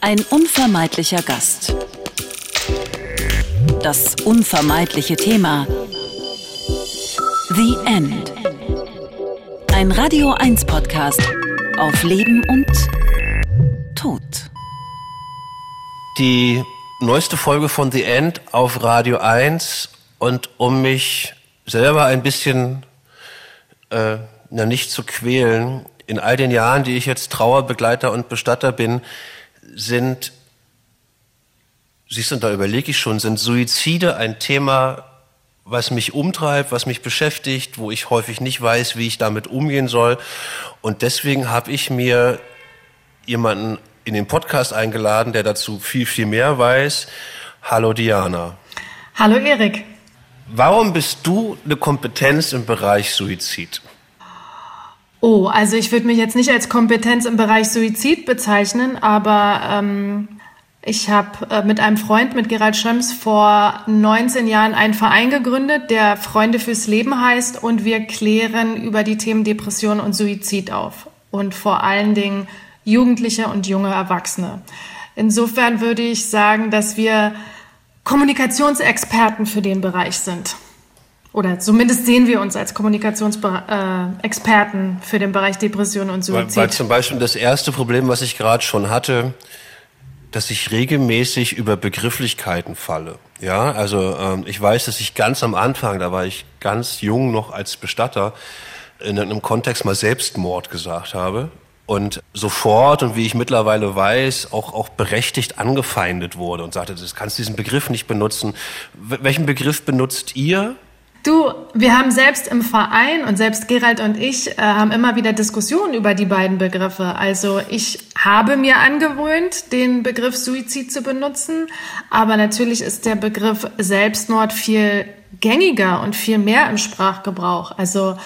Ein unvermeidlicher Gast. Das unvermeidliche Thema. The End. Ein Radio 1 Podcast auf Leben und Tod. Die neueste Folge von The End auf Radio 1 und um mich selber ein bisschen äh, na, nicht zu quälen, in all den Jahren, die ich jetzt Trauerbegleiter und Bestatter bin, sind, siehst du, da überlege ich schon, sind Suizide ein Thema, was mich umtreibt, was mich beschäftigt, wo ich häufig nicht weiß, wie ich damit umgehen soll. Und deswegen habe ich mir jemanden in den Podcast eingeladen, der dazu viel, viel mehr weiß. Hallo Diana. Hallo Erik. Warum bist du eine Kompetenz im Bereich Suizid? Oh, also ich würde mich jetzt nicht als Kompetenz im Bereich Suizid bezeichnen, aber ähm, ich habe äh, mit einem Freund, mit Gerald Schrems, vor 19 Jahren einen Verein gegründet, der Freunde fürs Leben heißt und wir klären über die Themen Depression und Suizid auf und vor allen Dingen Jugendliche und junge Erwachsene. Insofern würde ich sagen, dass wir Kommunikationsexperten für den Bereich sind. Oder zumindest sehen wir uns als Kommunikationsexperten für den Bereich Depression und Suizid. Weil, weil zum Beispiel das erste Problem, was ich gerade schon hatte, dass ich regelmäßig über Begrifflichkeiten falle. Ja, also ähm, ich weiß, dass ich ganz am Anfang, da war ich ganz jung noch als Bestatter, in einem Kontext mal Selbstmord gesagt habe und sofort und wie ich mittlerweile weiß, auch, auch berechtigt angefeindet wurde und sagte, du kannst diesen Begriff nicht benutzen. Welchen Begriff benutzt ihr? Du, wir haben selbst im Verein und selbst Gerald und ich äh, haben immer wieder Diskussionen über die beiden Begriffe. Also ich habe mir angewöhnt, den Begriff Suizid zu benutzen, aber natürlich ist der Begriff Selbstmord viel gängiger und viel mehr im Sprachgebrauch. Also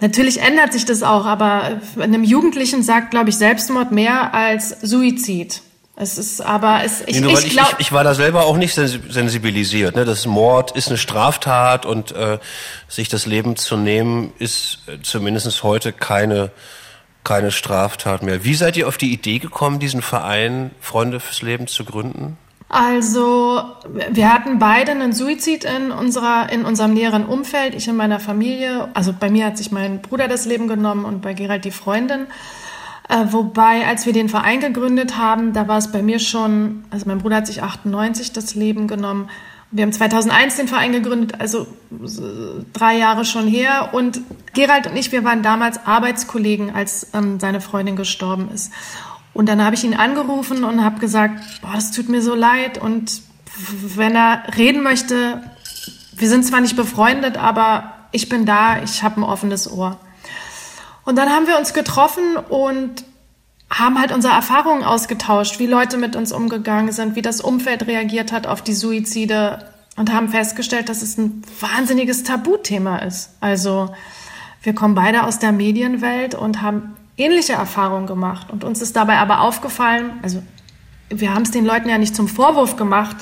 Natürlich ändert sich das auch, aber einem Jugendlichen sagt, glaube ich, Selbstmord mehr als Suizid. Es ist aber, es, ich, nee, ich, glaub, ich, ich, war da selber auch nicht sensibilisiert. Ne? Das Mord ist eine Straftat und äh, sich das Leben zu nehmen ist äh, zumindest heute keine keine Straftat mehr. Wie seid ihr auf die Idee gekommen, diesen Verein Freunde fürs Leben zu gründen? Also, wir hatten beide einen Suizid in unserer, in unserem näheren Umfeld, ich in meiner Familie. Also bei mir hat sich mein Bruder das Leben genommen und bei Gerald die Freundin. Äh, wobei, als wir den Verein gegründet haben, da war es bei mir schon, also mein Bruder hat sich 98 das Leben genommen. Wir haben 2001 den Verein gegründet, also drei Jahre schon her. Und Gerald und ich, wir waren damals Arbeitskollegen, als ähm, seine Freundin gestorben ist. Und dann habe ich ihn angerufen und habe gesagt, boah, das tut mir so leid. Und wenn er reden möchte, wir sind zwar nicht befreundet, aber ich bin da, ich habe ein offenes Ohr. Und dann haben wir uns getroffen und haben halt unsere Erfahrungen ausgetauscht, wie Leute mit uns umgegangen sind, wie das Umfeld reagiert hat auf die Suizide und haben festgestellt, dass es ein wahnsinniges Tabuthema ist. Also wir kommen beide aus der Medienwelt und haben ähnliche Erfahrungen gemacht. Und uns ist dabei aber aufgefallen, also wir haben es den Leuten ja nicht zum Vorwurf gemacht.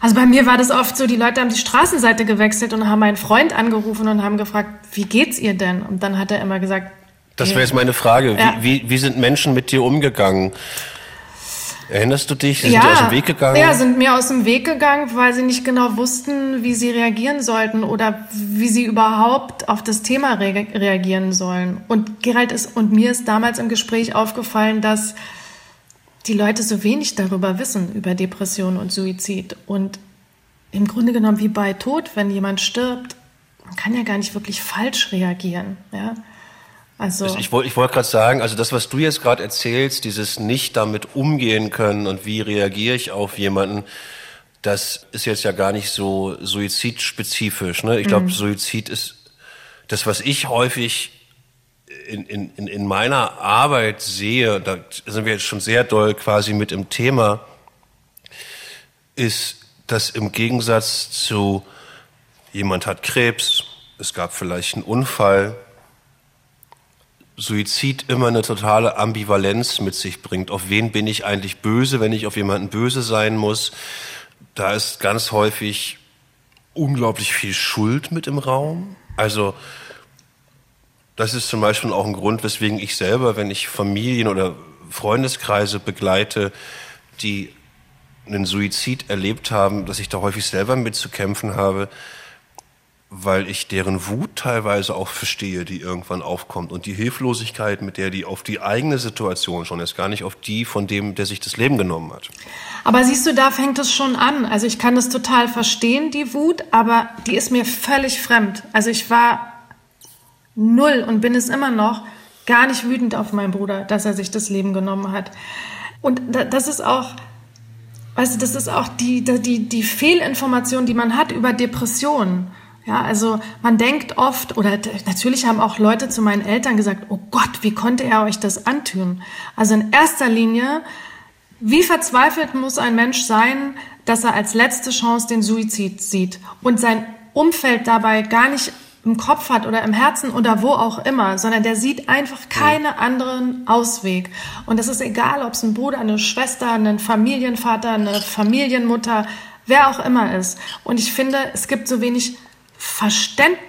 Also bei mir war das oft so, die Leute haben die Straßenseite gewechselt und haben meinen Freund angerufen und haben gefragt, wie geht's ihr denn? Und dann hat er immer gesagt, das wäre jetzt meine Frage. Ja. Wie, wie, wie sind Menschen mit dir umgegangen? Erinnerst du dich? Sind ja, dir aus dem Weg gegangen? Ja, sind mir aus dem Weg gegangen, weil sie nicht genau wussten, wie sie reagieren sollten oder wie sie überhaupt auf das Thema re reagieren sollen. Und Gerald ist und mir ist damals im Gespräch aufgefallen, dass die Leute so wenig darüber wissen, über Depression und Suizid. Und im Grunde genommen wie bei Tod, wenn jemand stirbt, man kann ja gar nicht wirklich falsch reagieren. Ja? Also ich wollte ich wollt gerade sagen, also das, was du jetzt gerade erzählst, dieses nicht damit umgehen können und wie reagiere ich auf jemanden, das ist jetzt ja gar nicht so suizidspezifisch. Ne? Ich glaube, mhm. Suizid ist das, was ich häufig in, in, in meiner Arbeit sehe, da sind wir jetzt schon sehr doll quasi mit im Thema, ist, dass im Gegensatz zu jemand hat Krebs, es gab vielleicht einen Unfall, Suizid immer eine totale Ambivalenz mit sich bringt. Auf wen bin ich eigentlich böse, wenn ich auf jemanden böse sein muss? Da ist ganz häufig unglaublich viel Schuld mit im Raum. Also das ist zum Beispiel auch ein Grund, weswegen ich selber, wenn ich Familien oder Freundeskreise begleite, die einen Suizid erlebt haben, dass ich da häufig selber mitzukämpfen habe, weil ich deren Wut teilweise auch verstehe, die irgendwann aufkommt und die Hilflosigkeit, mit der die auf die eigene Situation schon ist, gar nicht auf die von dem, der sich das Leben genommen hat. Aber siehst du, da fängt es schon an. Also ich kann das total verstehen, die Wut, aber die ist mir völlig fremd. Also ich war null und bin es immer noch gar nicht wütend auf meinen Bruder, dass er sich das Leben genommen hat. Und das ist auch, weißt du, das ist auch die, die, die Fehlinformation, die man hat über Depressionen. Ja, also man denkt oft, oder natürlich haben auch Leute zu meinen Eltern gesagt, oh Gott, wie konnte er euch das antun? Also in erster Linie, wie verzweifelt muss ein Mensch sein, dass er als letzte Chance den Suizid sieht und sein Umfeld dabei gar nicht im Kopf hat oder im Herzen oder wo auch immer, sondern der sieht einfach keinen anderen Ausweg. Und es ist egal, ob es ein Bruder, eine Schwester, ein Familienvater, eine Familienmutter, wer auch immer ist. Und ich finde, es gibt so wenig Verständnis,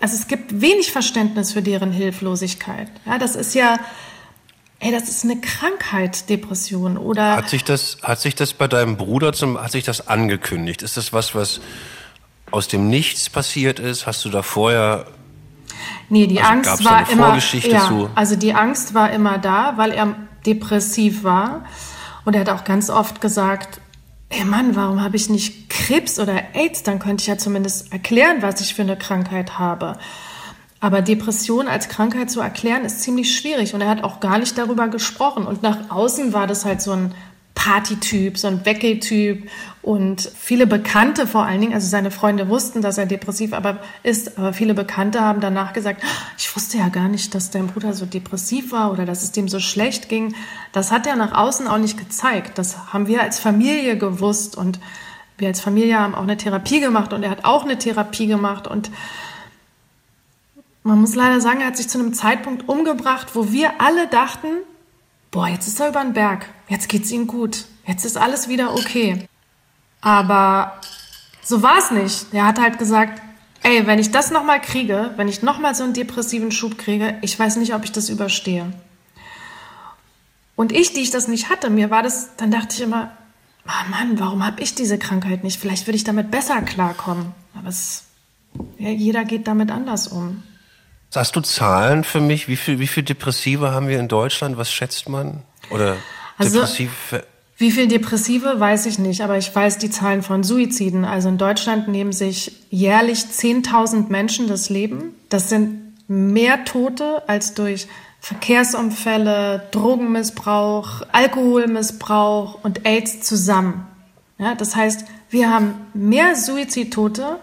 also es gibt wenig Verständnis für deren Hilflosigkeit. Ja, das ist ja, ey, das ist eine Krankheit, Depression oder. Hat sich das, hat sich das bei deinem Bruder zum, hat sich das angekündigt? Ist das was, was aus dem Nichts passiert ist? Hast du da vorher Nee, die also Angst war immer ja, zu? also die Angst war immer da, weil er depressiv war und er hat auch ganz oft gesagt, ey Mann, warum habe ich nicht Krebs oder AIDS? Dann könnte ich ja zumindest erklären, was ich für eine Krankheit habe. Aber Depression als Krankheit zu erklären, ist ziemlich schwierig. Und er hat auch gar nicht darüber gesprochen. Und nach außen war das halt so ein Partytyp, so ein Weckeltyp und viele Bekannte vor allen Dingen, also seine Freunde wussten, dass er depressiv aber ist, aber viele Bekannte haben danach gesagt, ich wusste ja gar nicht, dass dein Bruder so depressiv war oder dass es dem so schlecht ging. Das hat er nach außen auch nicht gezeigt. Das haben wir als Familie gewusst und wir als Familie haben auch eine Therapie gemacht und er hat auch eine Therapie gemacht und man muss leider sagen, er hat sich zu einem Zeitpunkt umgebracht, wo wir alle dachten, boah, jetzt ist er über den Berg, jetzt geht's ihm gut, jetzt ist alles wieder okay. Aber so war es nicht. Er hat halt gesagt, ey, wenn ich das nochmal kriege, wenn ich nochmal so einen depressiven Schub kriege, ich weiß nicht, ob ich das überstehe. Und ich, die ich das nicht hatte, mir war das, dann dachte ich immer, oh Mann, warum habe ich diese Krankheit nicht? Vielleicht würde ich damit besser klarkommen. Aber es, ja, jeder geht damit anders um. Hast du Zahlen für mich? Wie viel, wie viel Depressive haben wir in Deutschland? Was schätzt man? Oder also, Depressive? Wie viel Depressive weiß ich nicht, aber ich weiß die Zahlen von Suiziden. Also in Deutschland nehmen sich jährlich 10.000 Menschen das Leben. Das sind mehr Tote als durch Verkehrsunfälle, Drogenmissbrauch, Alkoholmissbrauch und AIDS zusammen. Ja, das heißt, wir haben mehr Suizidtote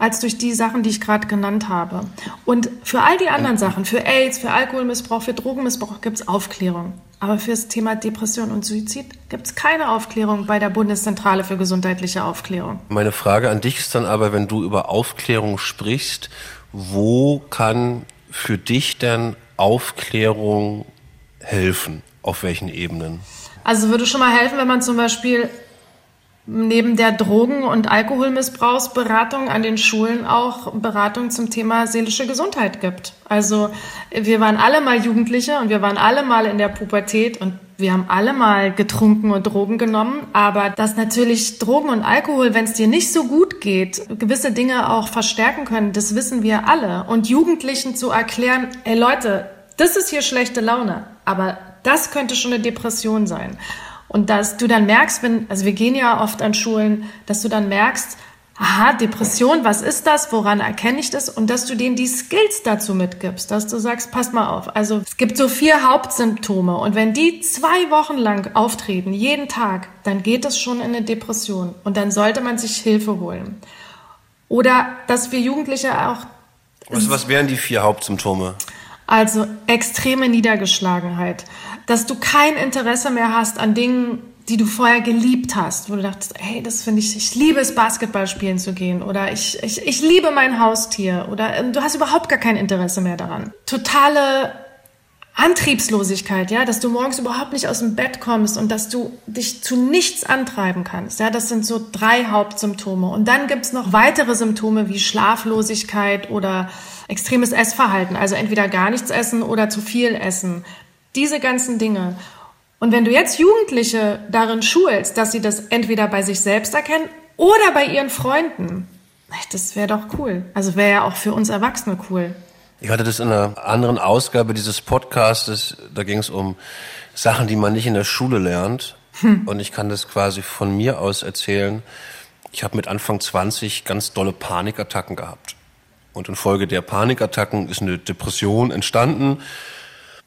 als durch die Sachen, die ich gerade genannt habe. Und für all die anderen Sachen, für AIDS, für Alkoholmissbrauch, für Drogenmissbrauch gibt es Aufklärung. Aber für das Thema Depression und Suizid gibt es keine Aufklärung bei der Bundeszentrale für gesundheitliche Aufklärung. Meine Frage an dich ist dann aber, wenn du über Aufklärung sprichst, wo kann für dich denn Aufklärung helfen? Auf welchen Ebenen? Also würde schon mal helfen, wenn man zum Beispiel neben der Drogen- und Alkoholmissbrauchsberatung an den Schulen auch Beratung zum Thema seelische Gesundheit gibt. Also wir waren alle mal Jugendliche und wir waren alle mal in der Pubertät und wir haben alle mal getrunken und Drogen genommen, aber dass natürlich Drogen und Alkohol, wenn es dir nicht so gut geht, gewisse Dinge auch verstärken können, das wissen wir alle. Und Jugendlichen zu erklären, ey Leute, das ist hier schlechte Laune, aber das könnte schon eine Depression sein. Und dass du dann merkst, wenn, also wir gehen ja oft an Schulen, dass du dann merkst, aha, Depression, was ist das? Woran erkenne ich das? Und dass du denen die Skills dazu mitgibst, dass du sagst, pass mal auf. Also es gibt so vier Hauptsymptome und wenn die zwei Wochen lang auftreten, jeden Tag, dann geht es schon in eine Depression und dann sollte man sich Hilfe holen. Oder dass wir Jugendliche auch. Was, was wären die vier Hauptsymptome? Also extreme Niedergeschlagenheit, dass du kein Interesse mehr hast an Dingen, die du vorher geliebt hast, wo du dachtest, hey, das finde ich, ich liebe es, Basketball spielen zu gehen oder ich, ich, ich liebe mein Haustier oder ähm, du hast überhaupt gar kein Interesse mehr daran. Totale Antriebslosigkeit, ja, dass du morgens überhaupt nicht aus dem Bett kommst und dass du dich zu nichts antreiben kannst. Ja, das sind so drei Hauptsymptome. Und dann gibt's noch weitere Symptome wie Schlaflosigkeit oder extremes Essverhalten, also entweder gar nichts essen oder zu viel essen. Diese ganzen Dinge. Und wenn du jetzt Jugendliche darin schulst, dass sie das entweder bei sich selbst erkennen oder bei ihren Freunden, das wäre doch cool. Also wäre ja auch für uns Erwachsene cool. Ich hatte das in einer anderen Ausgabe dieses Podcastes, da ging es um Sachen, die man nicht in der Schule lernt. Hm. Und ich kann das quasi von mir aus erzählen. Ich habe mit Anfang 20 ganz dolle Panikattacken gehabt. Und infolge der Panikattacken ist eine Depression entstanden.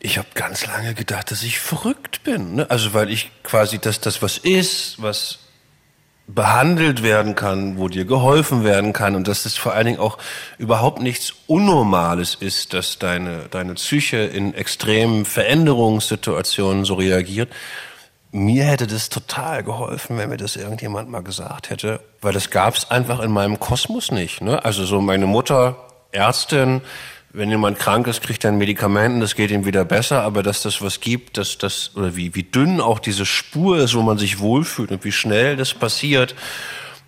Ich habe ganz lange gedacht, dass ich verrückt bin. Ne? Also weil ich quasi, dass das was ist, was behandelt werden kann, wo dir geholfen werden kann und dass es vor allen Dingen auch überhaupt nichts Unnormales ist, dass deine, deine Psyche in extremen Veränderungssituationen so reagiert. Mir hätte das total geholfen, wenn mir das irgendjemand mal gesagt hätte, weil das gab es einfach in meinem Kosmos nicht. Ne? Also so meine Mutter, Ärztin, wenn jemand krank ist, kriegt er ein Medikament und das geht ihm wieder besser, aber dass das was gibt, dass das, oder wie, wie dünn auch diese Spur ist, wo man sich wohlfühlt und wie schnell das passiert,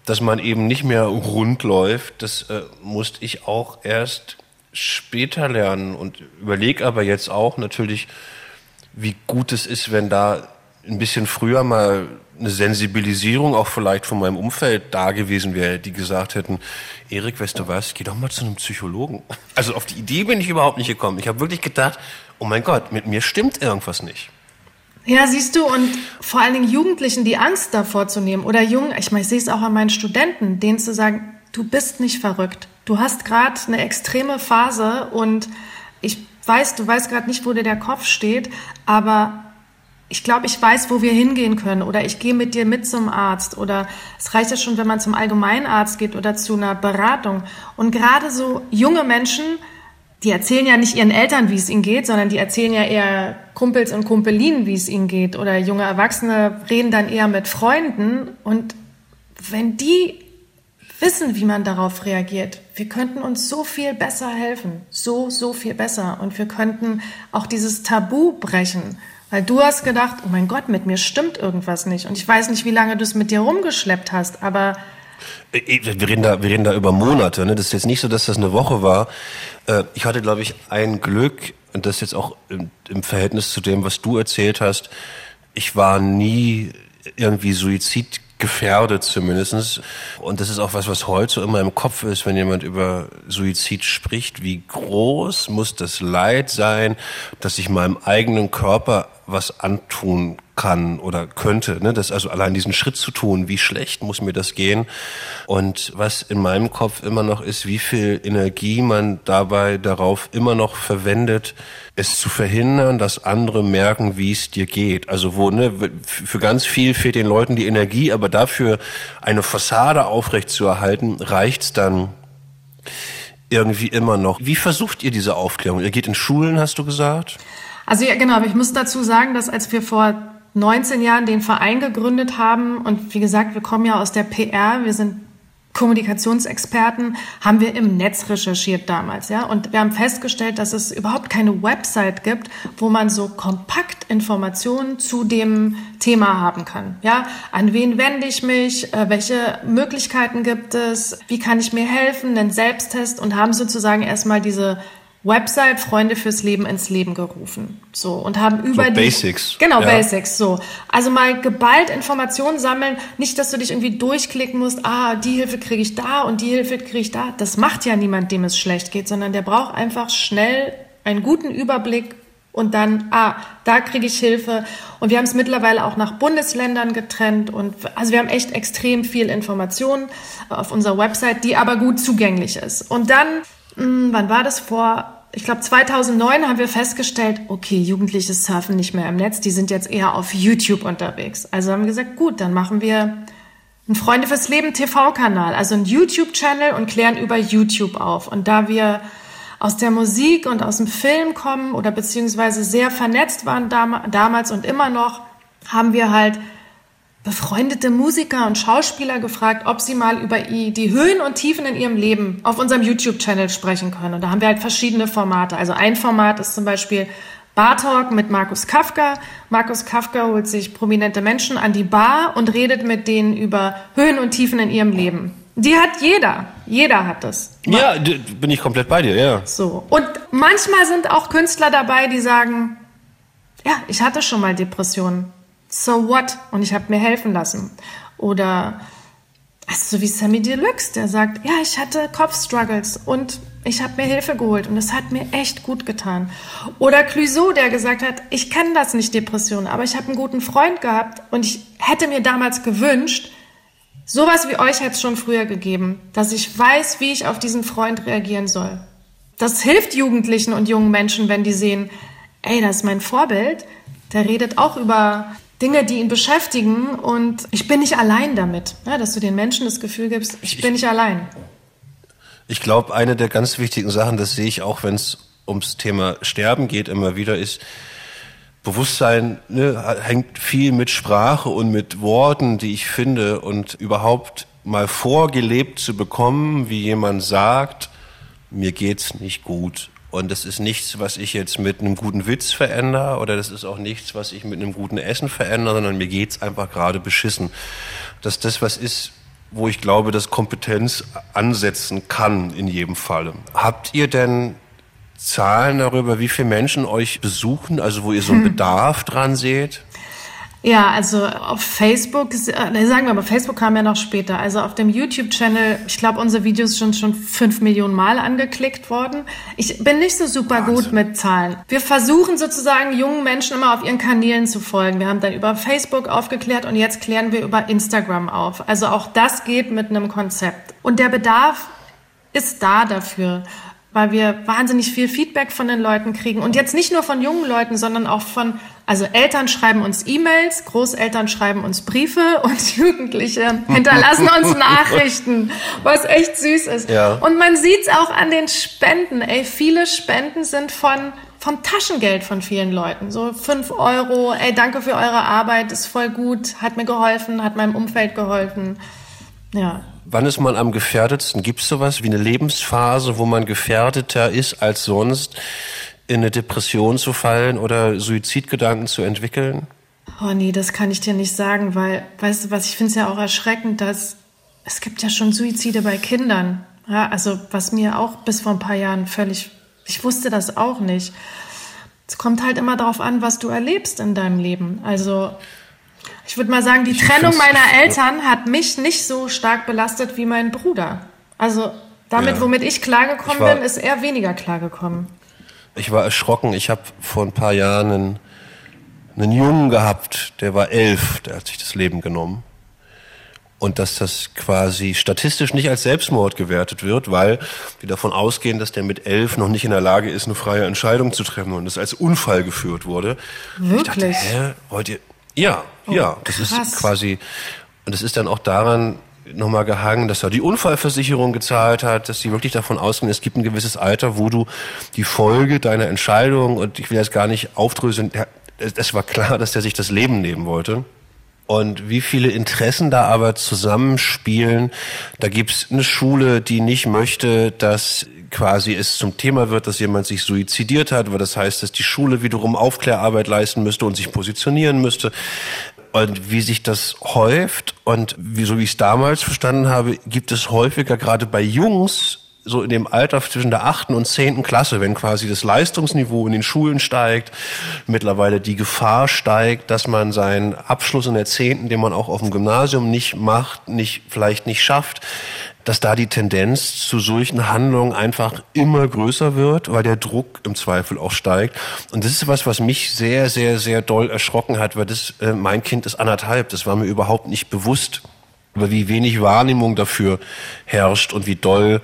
dass man eben nicht mehr rund läuft, das äh, musste ich auch erst später lernen. Und überlege aber jetzt auch natürlich, wie gut es ist, wenn da ein bisschen früher mal eine Sensibilisierung auch vielleicht von meinem Umfeld da gewesen wäre, die gesagt hätten, Erik, weißt du was, geh doch mal zu einem Psychologen. Also auf die Idee bin ich überhaupt nicht gekommen. Ich habe wirklich gedacht, oh mein Gott, mit mir stimmt irgendwas nicht. Ja, siehst du, und vor allen Dingen Jugendlichen die Angst davor zu nehmen oder Jungen, ich meine, ich sehe es auch an meinen Studenten, denen zu sagen, du bist nicht verrückt. Du hast gerade eine extreme Phase und ich weiß, du weißt gerade nicht, wo dir der Kopf steht, aber ich glaube, ich weiß, wo wir hingehen können oder ich gehe mit dir mit zum Arzt oder es reicht ja schon, wenn man zum Allgemeinarzt geht oder zu einer Beratung. Und gerade so junge Menschen, die erzählen ja nicht ihren Eltern, wie es ihnen geht, sondern die erzählen ja eher Kumpels und Kumpelinen, wie es ihnen geht. Oder junge Erwachsene reden dann eher mit Freunden. Und wenn die wissen, wie man darauf reagiert, wir könnten uns so viel besser helfen. So, so viel besser. Und wir könnten auch dieses Tabu brechen. Weil du hast gedacht, oh mein Gott, mit mir stimmt irgendwas nicht. Und ich weiß nicht, wie lange du es mit dir rumgeschleppt hast, aber äh, äh, wir reden da, wir reden da über Monate. Ne? Das ist jetzt nicht so, dass das eine Woche war. Äh, ich hatte, glaube ich, ein Glück, und das jetzt auch im, im Verhältnis zu dem, was du erzählt hast. Ich war nie irgendwie Suizid gefährdet zumindestens. Und das ist auch was, was heute immer im Kopf ist, wenn jemand über Suizid spricht. Wie groß muss das Leid sein, dass ich meinem eigenen Körper was antun kann oder könnte. Ne? Das also allein diesen Schritt zu tun, wie schlecht muss mir das gehen? Und was in meinem Kopf immer noch ist, wie viel Energie man dabei darauf immer noch verwendet, es zu verhindern, dass andere merken, wie es dir geht. Also wo ne, für ganz viel fehlt den Leuten die Energie, aber dafür eine Fassade aufrecht zu erhalten, reicht's dann irgendwie immer noch. Wie versucht ihr diese Aufklärung? Ihr geht in Schulen, hast du gesagt? Also ja, genau, aber ich muss dazu sagen, dass als wir vor 19 Jahren den Verein gegründet haben und wie gesagt, wir kommen ja aus der PR, wir sind Kommunikationsexperten, haben wir im Netz recherchiert damals, ja, und wir haben festgestellt, dass es überhaupt keine Website gibt, wo man so kompakt Informationen zu dem Thema haben kann, ja, an wen wende ich mich, äh, welche Möglichkeiten gibt es, wie kann ich mir helfen, einen Selbsttest und haben sozusagen erstmal diese Website Freunde fürs Leben ins Leben gerufen. So und haben über so die Basics. Genau, ja. Basics, so. Also mal geballt Informationen sammeln, nicht dass du dich irgendwie durchklicken musst, ah, die Hilfe kriege ich da und die Hilfe kriege ich da. Das macht ja niemand, dem es schlecht geht, sondern der braucht einfach schnell einen guten Überblick und dann, ah, da kriege ich Hilfe. Und wir haben es mittlerweile auch nach Bundesländern getrennt und also wir haben echt extrem viel Informationen auf unserer Website, die aber gut zugänglich ist. Und dann, mh, hm, wann war das vor ich glaube 2009 haben wir festgestellt, okay, Jugendliche surfen nicht mehr im Netz, die sind jetzt eher auf YouTube unterwegs. Also haben wir gesagt, gut, dann machen wir einen Freunde fürs Leben TV-Kanal, also einen YouTube-Channel und klären über YouTube auf. Und da wir aus der Musik und aus dem Film kommen oder beziehungsweise sehr vernetzt waren dam damals und immer noch, haben wir halt befreundete Musiker und Schauspieler gefragt, ob sie mal über die Höhen und Tiefen in ihrem Leben auf unserem YouTube-Channel sprechen können. Und da haben wir halt verschiedene Formate. Also ein Format ist zum Beispiel Bar Talk mit Markus Kafka. Markus Kafka holt sich prominente Menschen an die Bar und redet mit denen über Höhen und Tiefen in ihrem Leben. Die hat jeder. Jeder hat das. Ja, bin ich komplett bei dir, ja. So. Und manchmal sind auch Künstler dabei, die sagen, ja, ich hatte schon mal Depressionen So what? Und ich habe mir helfen lassen. Oder also so wie Sammy Deluxe, der sagt, ja, ich hatte Kopfstruggles und ich habe mir Hilfe geholt und es hat mir echt gut getan. Oder Clouseau, der gesagt hat, ich kann das nicht Depression, aber ich habe einen guten Freund gehabt und ich hätte mir damals gewünscht, sowas wie euch hätte es schon früher gegeben, dass ich weiß, wie ich auf diesen Freund reagieren soll. Das hilft Jugendlichen und jungen Menschen, wenn die sehen, ey, das ist mein Vorbild, der redet auch über Dinge, die ihn beschäftigen und ich bin nicht allein damit, ja, dass du den Menschen das Gefühl gibst, ich bin nicht allein. Ich glaube, eine der ganz wichtigen Sachen, das sehe ich auch, wenn es ums Thema Sterben geht, immer wieder ist, Bewusstsein ne, hängt viel mit Sprache und mit Worten, die ich finde und überhaupt mal vorgelebt zu bekommen, wie jemand sagt, mir geht's nicht gut und das ist nichts, was ich jetzt mit einem guten Witz verändere oder das ist auch nichts, was ich mit einem guten Essen verändere, sondern mir geht's einfach gerade beschissen. Dass das was ist, wo ich glaube, dass Kompetenz ansetzen kann in jedem Falle. Habt ihr denn Zahlen darüber, wie viele Menschen euch besuchen, also wo ihr so einen. Bedarf dran seht? Ja, also auf Facebook, äh, sagen wir aber, Facebook kam ja noch später. Also auf dem YouTube-Channel, ich glaube, unsere Videos sind schon fünf Millionen Mal angeklickt worden. Ich bin nicht so super Wahnsinn. gut mit Zahlen. Wir versuchen sozusagen jungen Menschen immer auf ihren Kanälen zu folgen. Wir haben dann über Facebook aufgeklärt und jetzt klären wir über Instagram auf. Also auch das geht mit einem Konzept. Und der Bedarf ist da dafür weil wir wahnsinnig viel Feedback von den Leuten kriegen. Und jetzt nicht nur von jungen Leuten, sondern auch von, also Eltern schreiben uns E-Mails, Großeltern schreiben uns Briefe und Jugendliche hinterlassen uns Nachrichten, was echt süß ist. Ja. Und man sieht's auch an den Spenden. Ey, viele Spenden sind von vom Taschengeld von vielen Leuten. So fünf Euro, ey, danke für eure Arbeit, ist voll gut, hat mir geholfen, hat meinem Umfeld geholfen. Ja. Wann ist man am gefährdetsten? Gibt es sowas wie eine Lebensphase, wo man gefährdeter ist als sonst, in eine Depression zu fallen oder Suizidgedanken zu entwickeln? Oh nee, das kann ich dir nicht sagen, weil, weißt du was, ich finde es ja auch erschreckend, dass es gibt ja schon Suizide bei Kindern. Ja, also was mir auch bis vor ein paar Jahren völlig, ich wusste das auch nicht. Es kommt halt immer darauf an, was du erlebst in deinem Leben. Also ich würde mal sagen, die ich Trennung meiner Eltern hat mich nicht so stark belastet wie mein Bruder. Also damit, ja. womit ich klargekommen war, bin, ist er weniger klargekommen. Ich war erschrocken. Ich habe vor ein paar Jahren einen, einen Jungen gehabt, der war elf, der hat sich das Leben genommen. Und dass das quasi statistisch nicht als Selbstmord gewertet wird, weil wir davon ausgehen, dass der mit elf noch nicht in der Lage ist, eine freie Entscheidung zu treffen und das als Unfall geführt wurde. Wirklich? Ich dachte, hä, wollt ihr, ja, oh, ja, das krass. ist quasi, und das ist dann auch daran nochmal gehangen, dass er die Unfallversicherung gezahlt hat, dass sie wirklich davon ausgehen, es gibt ein gewisses Alter, wo du die Folge deiner Entscheidung, und ich will jetzt gar nicht aufdröseln, es war klar, dass er sich das Leben nehmen wollte. Und wie viele Interessen da aber zusammenspielen. Da gibt's eine Schule, die nicht möchte, dass quasi es zum Thema wird, dass jemand sich suizidiert hat, weil das heißt, dass die Schule wiederum Aufklärarbeit leisten müsste und sich positionieren müsste. Und wie sich das häuft und wie, so wie ich es damals verstanden habe, gibt es häufiger gerade bei Jungs so in dem Alter zwischen der achten und zehnten Klasse, wenn quasi das Leistungsniveau in den Schulen steigt, mittlerweile die Gefahr steigt, dass man seinen Abschluss in der zehnten, den man auch auf dem Gymnasium nicht macht, nicht, vielleicht nicht schafft, dass da die Tendenz zu solchen Handlungen einfach immer größer wird, weil der Druck im Zweifel auch steigt. Und das ist was, was mich sehr, sehr, sehr doll erschrocken hat, weil das, äh, mein Kind ist anderthalb, das war mir überhaupt nicht bewusst über wie wenig Wahrnehmung dafür herrscht und wie doll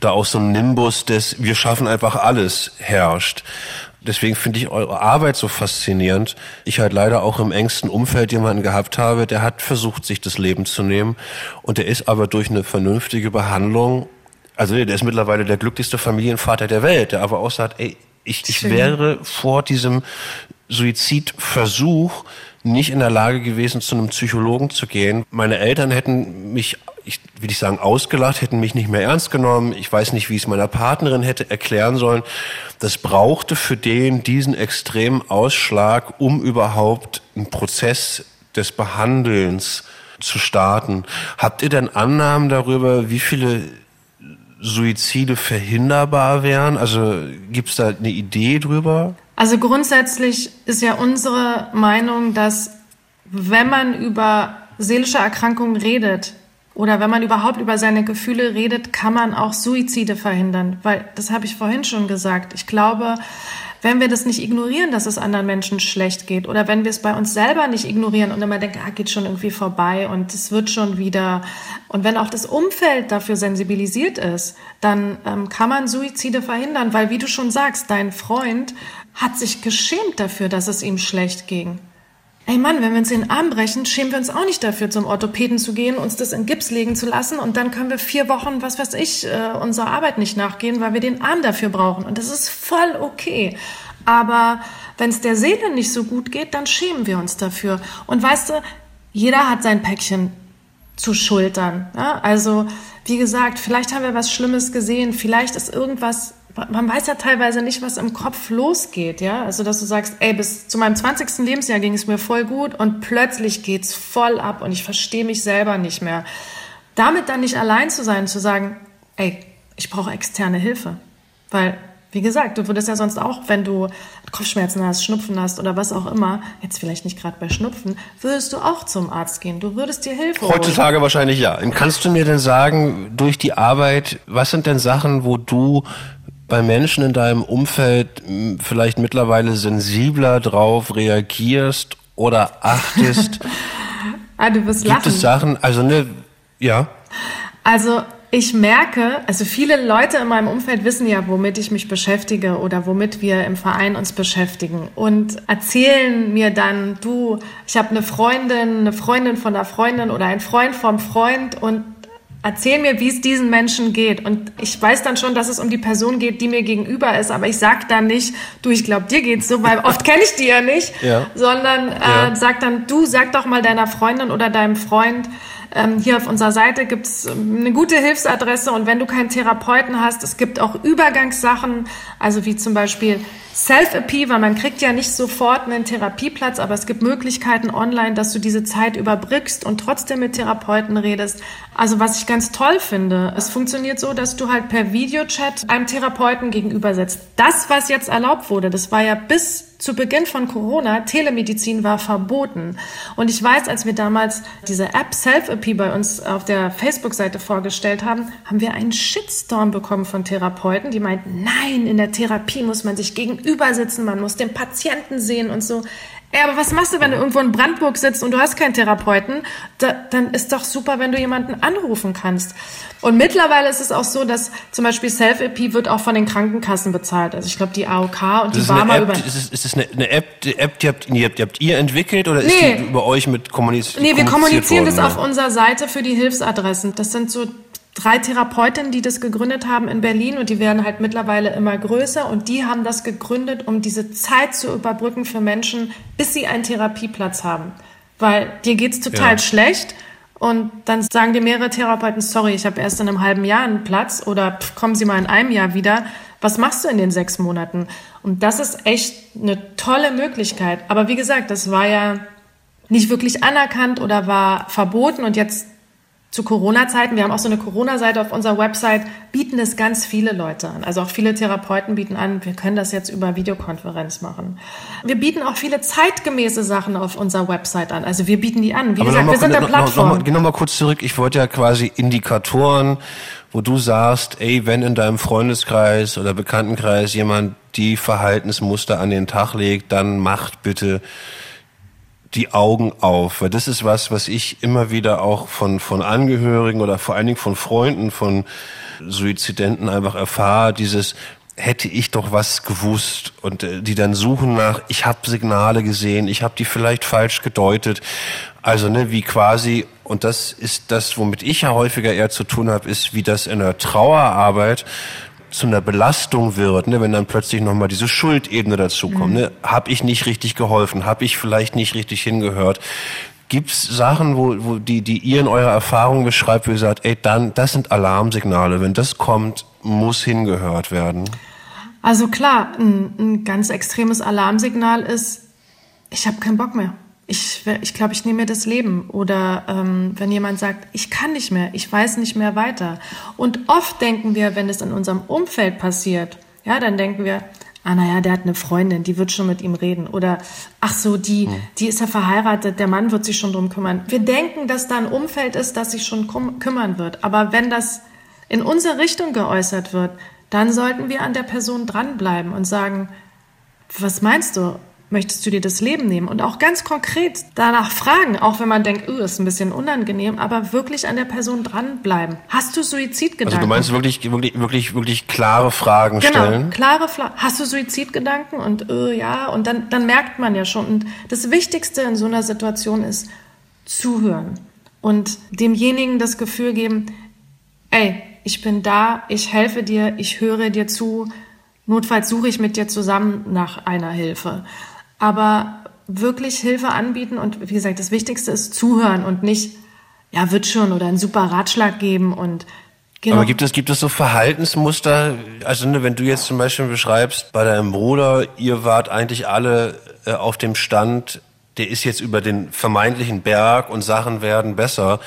da auch so ein Nimbus des Wir schaffen einfach alles herrscht. Deswegen finde ich eure Arbeit so faszinierend. Ich halt leider auch im engsten Umfeld jemanden gehabt habe, der hat versucht, sich das Leben zu nehmen. Und der ist aber durch eine vernünftige Behandlung, also der ist mittlerweile der glücklichste Familienvater der Welt, der aber auch sagt, ey, ich, ich wäre vor diesem Suizidversuch nicht in der Lage gewesen, zu einem Psychologen zu gehen. Meine Eltern hätten mich, ich will ich sagen, ausgelacht, hätten mich nicht mehr ernst genommen. Ich weiß nicht, wie ich es meiner Partnerin hätte erklären sollen. Das brauchte für den diesen extremen Ausschlag, um überhaupt einen Prozess des Behandelns zu starten. Habt ihr denn Annahmen darüber, wie viele Suizide verhinderbar wären? Also gibt es da eine Idee drüber? Also grundsätzlich ist ja unsere Meinung, dass wenn man über seelische Erkrankungen redet oder wenn man überhaupt über seine Gefühle redet, kann man auch Suizide verhindern. Weil, das habe ich vorhin schon gesagt, ich glaube, wenn wir das nicht ignorieren, dass es anderen Menschen schlecht geht oder wenn wir es bei uns selber nicht ignorieren und immer denken, ah, geht schon irgendwie vorbei und es wird schon wieder und wenn auch das Umfeld dafür sensibilisiert ist, dann ähm, kann man Suizide verhindern, weil wie du schon sagst, dein Freund hat sich geschämt dafür, dass es ihm schlecht ging. Ey Mann, wenn wir uns den Arm brechen, schämen wir uns auch nicht dafür, zum Orthopäden zu gehen, uns das in Gips legen zu lassen und dann können wir vier Wochen, was weiß ich, äh, unserer Arbeit nicht nachgehen, weil wir den Arm dafür brauchen. Und das ist voll okay. Aber wenn es der Seele nicht so gut geht, dann schämen wir uns dafür. Und weißt du, jeder hat sein Päckchen zu schultern. Ja? Also, wie gesagt, vielleicht haben wir was Schlimmes gesehen, vielleicht ist irgendwas man weiß ja teilweise nicht, was im Kopf losgeht, ja. Also, dass du sagst, ey, bis zu meinem 20. Lebensjahr ging es mir voll gut und plötzlich geht's voll ab und ich verstehe mich selber nicht mehr. Damit dann nicht allein zu sein, zu sagen, ey, ich brauche externe Hilfe. Weil, wie gesagt, du würdest ja sonst auch, wenn du Kopfschmerzen hast, Schnupfen hast oder was auch immer, jetzt vielleicht nicht gerade bei Schnupfen, würdest du auch zum Arzt gehen. Du würdest dir Hilfe holen. Heutzutage wahrscheinlich ja. Kannst du mir denn sagen, durch die Arbeit, was sind denn Sachen, wo du bei Menschen in deinem Umfeld vielleicht mittlerweile sensibler drauf reagierst oder achtest? ah, du wirst Gibt lachen. es Sachen, also ne, ja. Also ich merke, also viele Leute in meinem Umfeld wissen ja, womit ich mich beschäftige oder womit wir im Verein uns beschäftigen und erzählen mir dann, du, ich habe eine Freundin, eine Freundin von einer Freundin oder ein Freund vom Freund und erzähl mir, wie es diesen Menschen geht. Und ich weiß dann schon, dass es um die Person geht, die mir gegenüber ist, aber ich sag dann nicht, du, ich glaube, dir geht's so, weil oft kenne ich die ja nicht, ja. sondern äh, ja. sag dann, du, sag doch mal deiner Freundin oder deinem Freund, ähm, hier auf unserer Seite gibt's ähm, eine gute Hilfsadresse und wenn du keinen Therapeuten hast, es gibt auch Übergangssachen, also wie zum Beispiel Self-AP, weil man kriegt ja nicht sofort einen Therapieplatz, aber es gibt Möglichkeiten online, dass du diese Zeit überbrückst und trotzdem mit Therapeuten redest. Also was ich ganz toll finde, es funktioniert so, dass du halt per Videochat einem Therapeuten gegenüber sitzt. Das, was jetzt erlaubt wurde, das war ja bis zu Beginn von Corona, Telemedizin war verboten. Und ich weiß, als wir damals diese App Self-AP bei uns auf der Facebook-Seite vorgestellt haben, haben wir einen Shitstorm bekommen von Therapeuten, die meinten, nein, in der Therapie muss man sich gegenüber sitzen, man muss den Patienten sehen und so. Ja, aber was machst du, wenn du irgendwo in Brandenburg sitzt und du hast keinen Therapeuten? Da, dann ist doch super, wenn du jemanden anrufen kannst. Und mittlerweile ist es auch so, dass zum Beispiel Self-EP wird auch von den Krankenkassen bezahlt. Also ich glaube, die AOK und das die Barmer über... Ist es, ist es eine, eine App, die, App die, habt, die, habt, die habt ihr entwickelt oder nee. ist die über euch mit kommuniziert Nee, wir kommunizieren worden, das auf unserer Seite für die Hilfsadressen. Das sind so drei Therapeutinnen, die das gegründet haben in Berlin und die werden halt mittlerweile immer größer und die haben das gegründet, um diese Zeit zu überbrücken für Menschen, bis sie einen Therapieplatz haben. Weil dir geht's total ja. schlecht und dann sagen dir mehrere Therapeuten, sorry, ich habe erst in einem halben Jahr einen Platz oder pff, kommen Sie mal in einem Jahr wieder. Was machst du in den sechs Monaten? Und das ist echt eine tolle Möglichkeit. Aber wie gesagt, das war ja nicht wirklich anerkannt oder war verboten und jetzt zu Corona-Zeiten, wir haben auch so eine Corona-Seite auf unserer Website, bieten es ganz viele Leute an. Also auch viele Therapeuten bieten an, wir können das jetzt über Videokonferenz machen. Wir bieten auch viele zeitgemäße Sachen auf unserer Website an. Also wir bieten die an. Wie Aber gesagt, wir sind eine Plattform. Noch, noch, geh nochmal kurz zurück. Ich wollte ja quasi Indikatoren, wo du sagst, ey, wenn in deinem Freundeskreis oder Bekanntenkreis jemand die Verhaltensmuster an den Tag legt, dann macht bitte die Augen auf, weil das ist was, was ich immer wieder auch von, von Angehörigen oder vor allen Dingen von Freunden von Suizidenten einfach erfahre, dieses hätte ich doch was gewusst? Und äh, die dann suchen nach, ich habe Signale gesehen, ich habe die vielleicht falsch gedeutet. Also ne, wie quasi, und das ist das, womit ich ja häufiger eher zu tun habe, ist, wie das in der Trauerarbeit zu einer Belastung wird, ne, wenn dann plötzlich nochmal diese Schuldebene dazukommt. Mhm. Ne? Habe ich nicht richtig geholfen? Habe ich vielleicht nicht richtig hingehört? Gibt's Sachen, wo, wo die, die ihr in eurer Erfahrung beschreibt, wo ihr sagt, ey, dann, das sind Alarmsignale. Wenn das kommt, muss hingehört werden? Also klar, ein, ein ganz extremes Alarmsignal ist, ich habe keinen Bock mehr ich, ich glaube, ich nehme mir das Leben. Oder ähm, wenn jemand sagt, ich kann nicht mehr, ich weiß nicht mehr weiter. Und oft denken wir, wenn es in unserem Umfeld passiert, ja, dann denken wir, ah naja, der hat eine Freundin, die wird schon mit ihm reden. Oder ach so, die, hm. die ist ja verheiratet, der Mann wird sich schon drum kümmern. Wir denken, dass da ein Umfeld ist, das sich schon kümmern wird. Aber wenn das in unsere Richtung geäußert wird, dann sollten wir an der Person dranbleiben und sagen, was meinst du? Möchtest du dir das Leben nehmen? Und auch ganz konkret danach fragen, auch wenn man denkt, oh, ist ein bisschen unangenehm, aber wirklich an der Person dranbleiben. Hast du Suizidgedanken? Also du meinst wirklich, wirklich, wirklich, wirklich klare Fragen genau, stellen? klare Fragen. Hast du Suizidgedanken? Und äh, ja, und dann, dann merkt man ja schon. Und das Wichtigste in so einer Situation ist zuhören und demjenigen das Gefühl geben, ey, ich bin da, ich helfe dir, ich höre dir zu, notfalls suche ich mit dir zusammen nach einer Hilfe. Aber wirklich Hilfe anbieten und wie gesagt, das Wichtigste ist zuhören und nicht, ja, wird schon oder einen super Ratschlag geben und Genau. Aber gibt es, gibt es so Verhaltensmuster? Also ne, wenn du jetzt zum Beispiel beschreibst, bei deinem Bruder, ihr wart eigentlich alle äh, auf dem Stand, der ist jetzt über den vermeintlichen Berg und Sachen werden besser.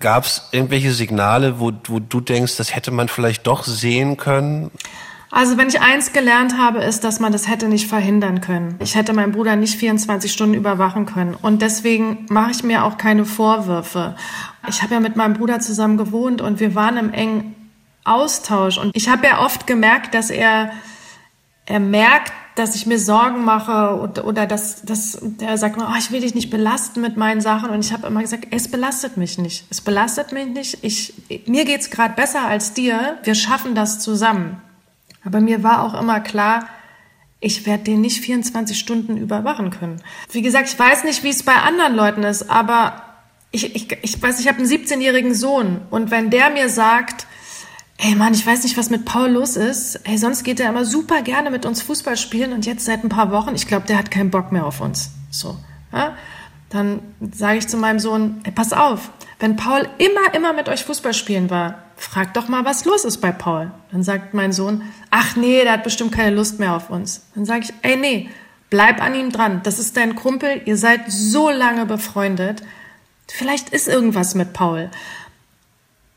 Gab es irgendwelche Signale, wo, wo du denkst, das hätte man vielleicht doch sehen können? Also wenn ich eins gelernt habe, ist, dass man das hätte nicht verhindern können. Ich hätte meinen Bruder nicht 24 Stunden überwachen können. Und deswegen mache ich mir auch keine Vorwürfe. Ich habe ja mit meinem Bruder zusammen gewohnt und wir waren im engen Austausch. Und ich habe ja oft gemerkt, dass er, er merkt, dass ich mir Sorgen mache oder, oder dass, dass der sagt, oh, ich will dich nicht belasten mit meinen Sachen. Und ich habe immer gesagt, es belastet mich nicht. Es belastet mich nicht. Ich, mir geht's gerade besser als dir. Wir schaffen das zusammen. Aber mir war auch immer klar, ich werde den nicht 24 Stunden überwachen können. Wie gesagt, ich weiß nicht, wie es bei anderen Leuten ist, aber ich, ich, ich weiß, ich habe einen 17-jährigen Sohn und wenn der mir sagt, ey Mann, ich weiß nicht, was mit Paul los ist, ey, sonst geht er immer super gerne mit uns Fußball spielen und jetzt seit ein paar Wochen, ich glaube, der hat keinen Bock mehr auf uns. So, ja? Dann sage ich zu meinem Sohn, ey, pass auf, wenn Paul immer, immer mit euch Fußball spielen war, frag doch mal, was los ist bei Paul. Dann sagt mein Sohn, ach nee, der hat bestimmt keine Lust mehr auf uns. Dann sage ich, ey nee, bleib an ihm dran. Das ist dein Kumpel, ihr seid so lange befreundet. Vielleicht ist irgendwas mit Paul.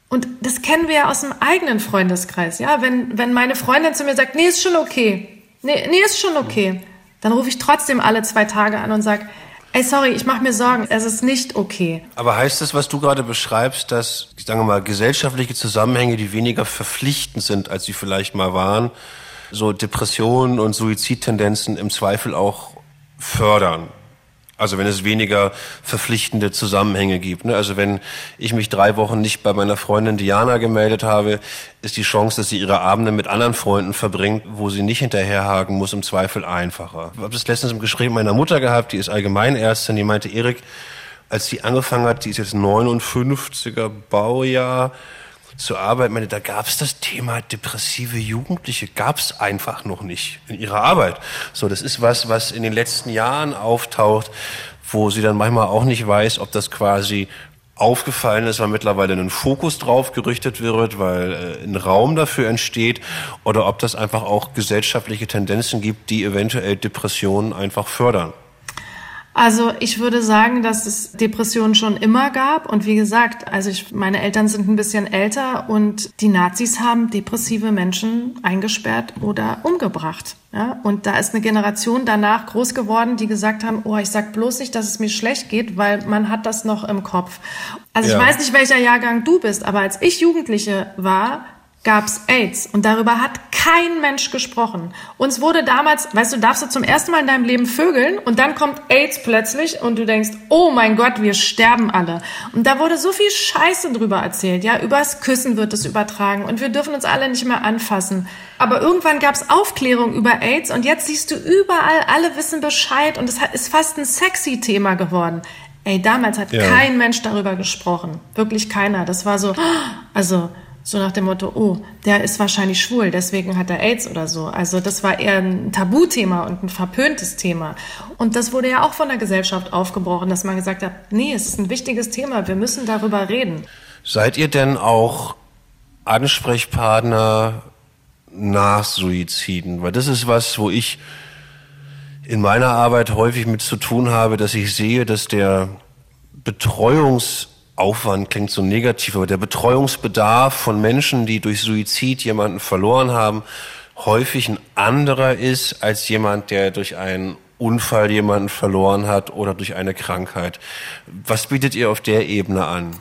Und das kennen wir ja aus dem eigenen Freundeskreis. Ja, wenn, wenn meine Freundin zu mir sagt, nee, ist schon okay. Nee, nee, ist schon okay. Dann rufe ich trotzdem alle zwei Tage an und sage, Ey, sorry, ich mache mir Sorgen. Es ist nicht okay. Aber heißt das, was du gerade beschreibst, dass, ich sage mal, gesellschaftliche Zusammenhänge, die weniger verpflichtend sind, als sie vielleicht mal waren, so Depressionen und Suizidtendenzen im Zweifel auch fördern? Also wenn es weniger verpflichtende Zusammenhänge gibt. Ne? Also wenn ich mich drei Wochen nicht bei meiner Freundin Diana gemeldet habe, ist die Chance, dass sie ihre Abende mit anderen Freunden verbringt, wo sie nicht hinterherhaken muss, im Zweifel einfacher. Ich habe das letztens im Gespräch mit meiner Mutter gehabt, die ist Allgemeinärztin, die meinte, Erik, als sie angefangen hat, die ist jetzt 59er Baujahr, zur Arbeit, meine, da gab es das Thema depressive Jugendliche, gab es einfach noch nicht in ihrer Arbeit. So, das ist was, was in den letzten Jahren auftaucht, wo sie dann manchmal auch nicht weiß, ob das quasi aufgefallen ist, weil mittlerweile ein Fokus drauf gerichtet wird, weil äh, ein Raum dafür entsteht, oder ob das einfach auch gesellschaftliche Tendenzen gibt, die eventuell Depressionen einfach fördern. Also ich würde sagen, dass es Depressionen schon immer gab. Und wie gesagt, also ich, meine Eltern sind ein bisschen älter und die Nazis haben depressive Menschen eingesperrt oder umgebracht. Ja, und da ist eine Generation danach groß geworden, die gesagt haben, oh, ich sag bloß nicht, dass es mir schlecht geht, weil man hat das noch im Kopf. Also ja. ich weiß nicht, welcher Jahrgang du bist, aber als ich Jugendliche war, gab's AIDS und darüber hat kein Mensch gesprochen. Uns wurde damals, weißt du, darfst du zum ersten Mal in deinem Leben vögeln und dann kommt AIDS plötzlich und du denkst, oh mein Gott, wir sterben alle. Und da wurde so viel Scheiße drüber erzählt, ja, übers Küssen wird es übertragen und wir dürfen uns alle nicht mehr anfassen. Aber irgendwann gab's Aufklärung über AIDS und jetzt siehst du überall, alle wissen Bescheid und es ist fast ein sexy Thema geworden. Ey, damals hat ja. kein Mensch darüber gesprochen. Wirklich keiner. Das war so, also, so nach dem Motto, oh, der ist wahrscheinlich schwul, deswegen hat er AIDS oder so. Also das war eher ein Tabuthema und ein verpöntes Thema. Und das wurde ja auch von der Gesellschaft aufgebrochen, dass man gesagt hat, nee, es ist ein wichtiges Thema, wir müssen darüber reden. Seid ihr denn auch Ansprechpartner nach Suiziden? Weil das ist was, wo ich in meiner Arbeit häufig mit zu tun habe, dass ich sehe, dass der Betreuungs Aufwand klingt so negativ, aber der Betreuungsbedarf von Menschen, die durch Suizid jemanden verloren haben, häufig ein anderer ist als jemand, der durch einen Unfall jemanden verloren hat oder durch eine Krankheit. Was bietet ihr auf der Ebene an?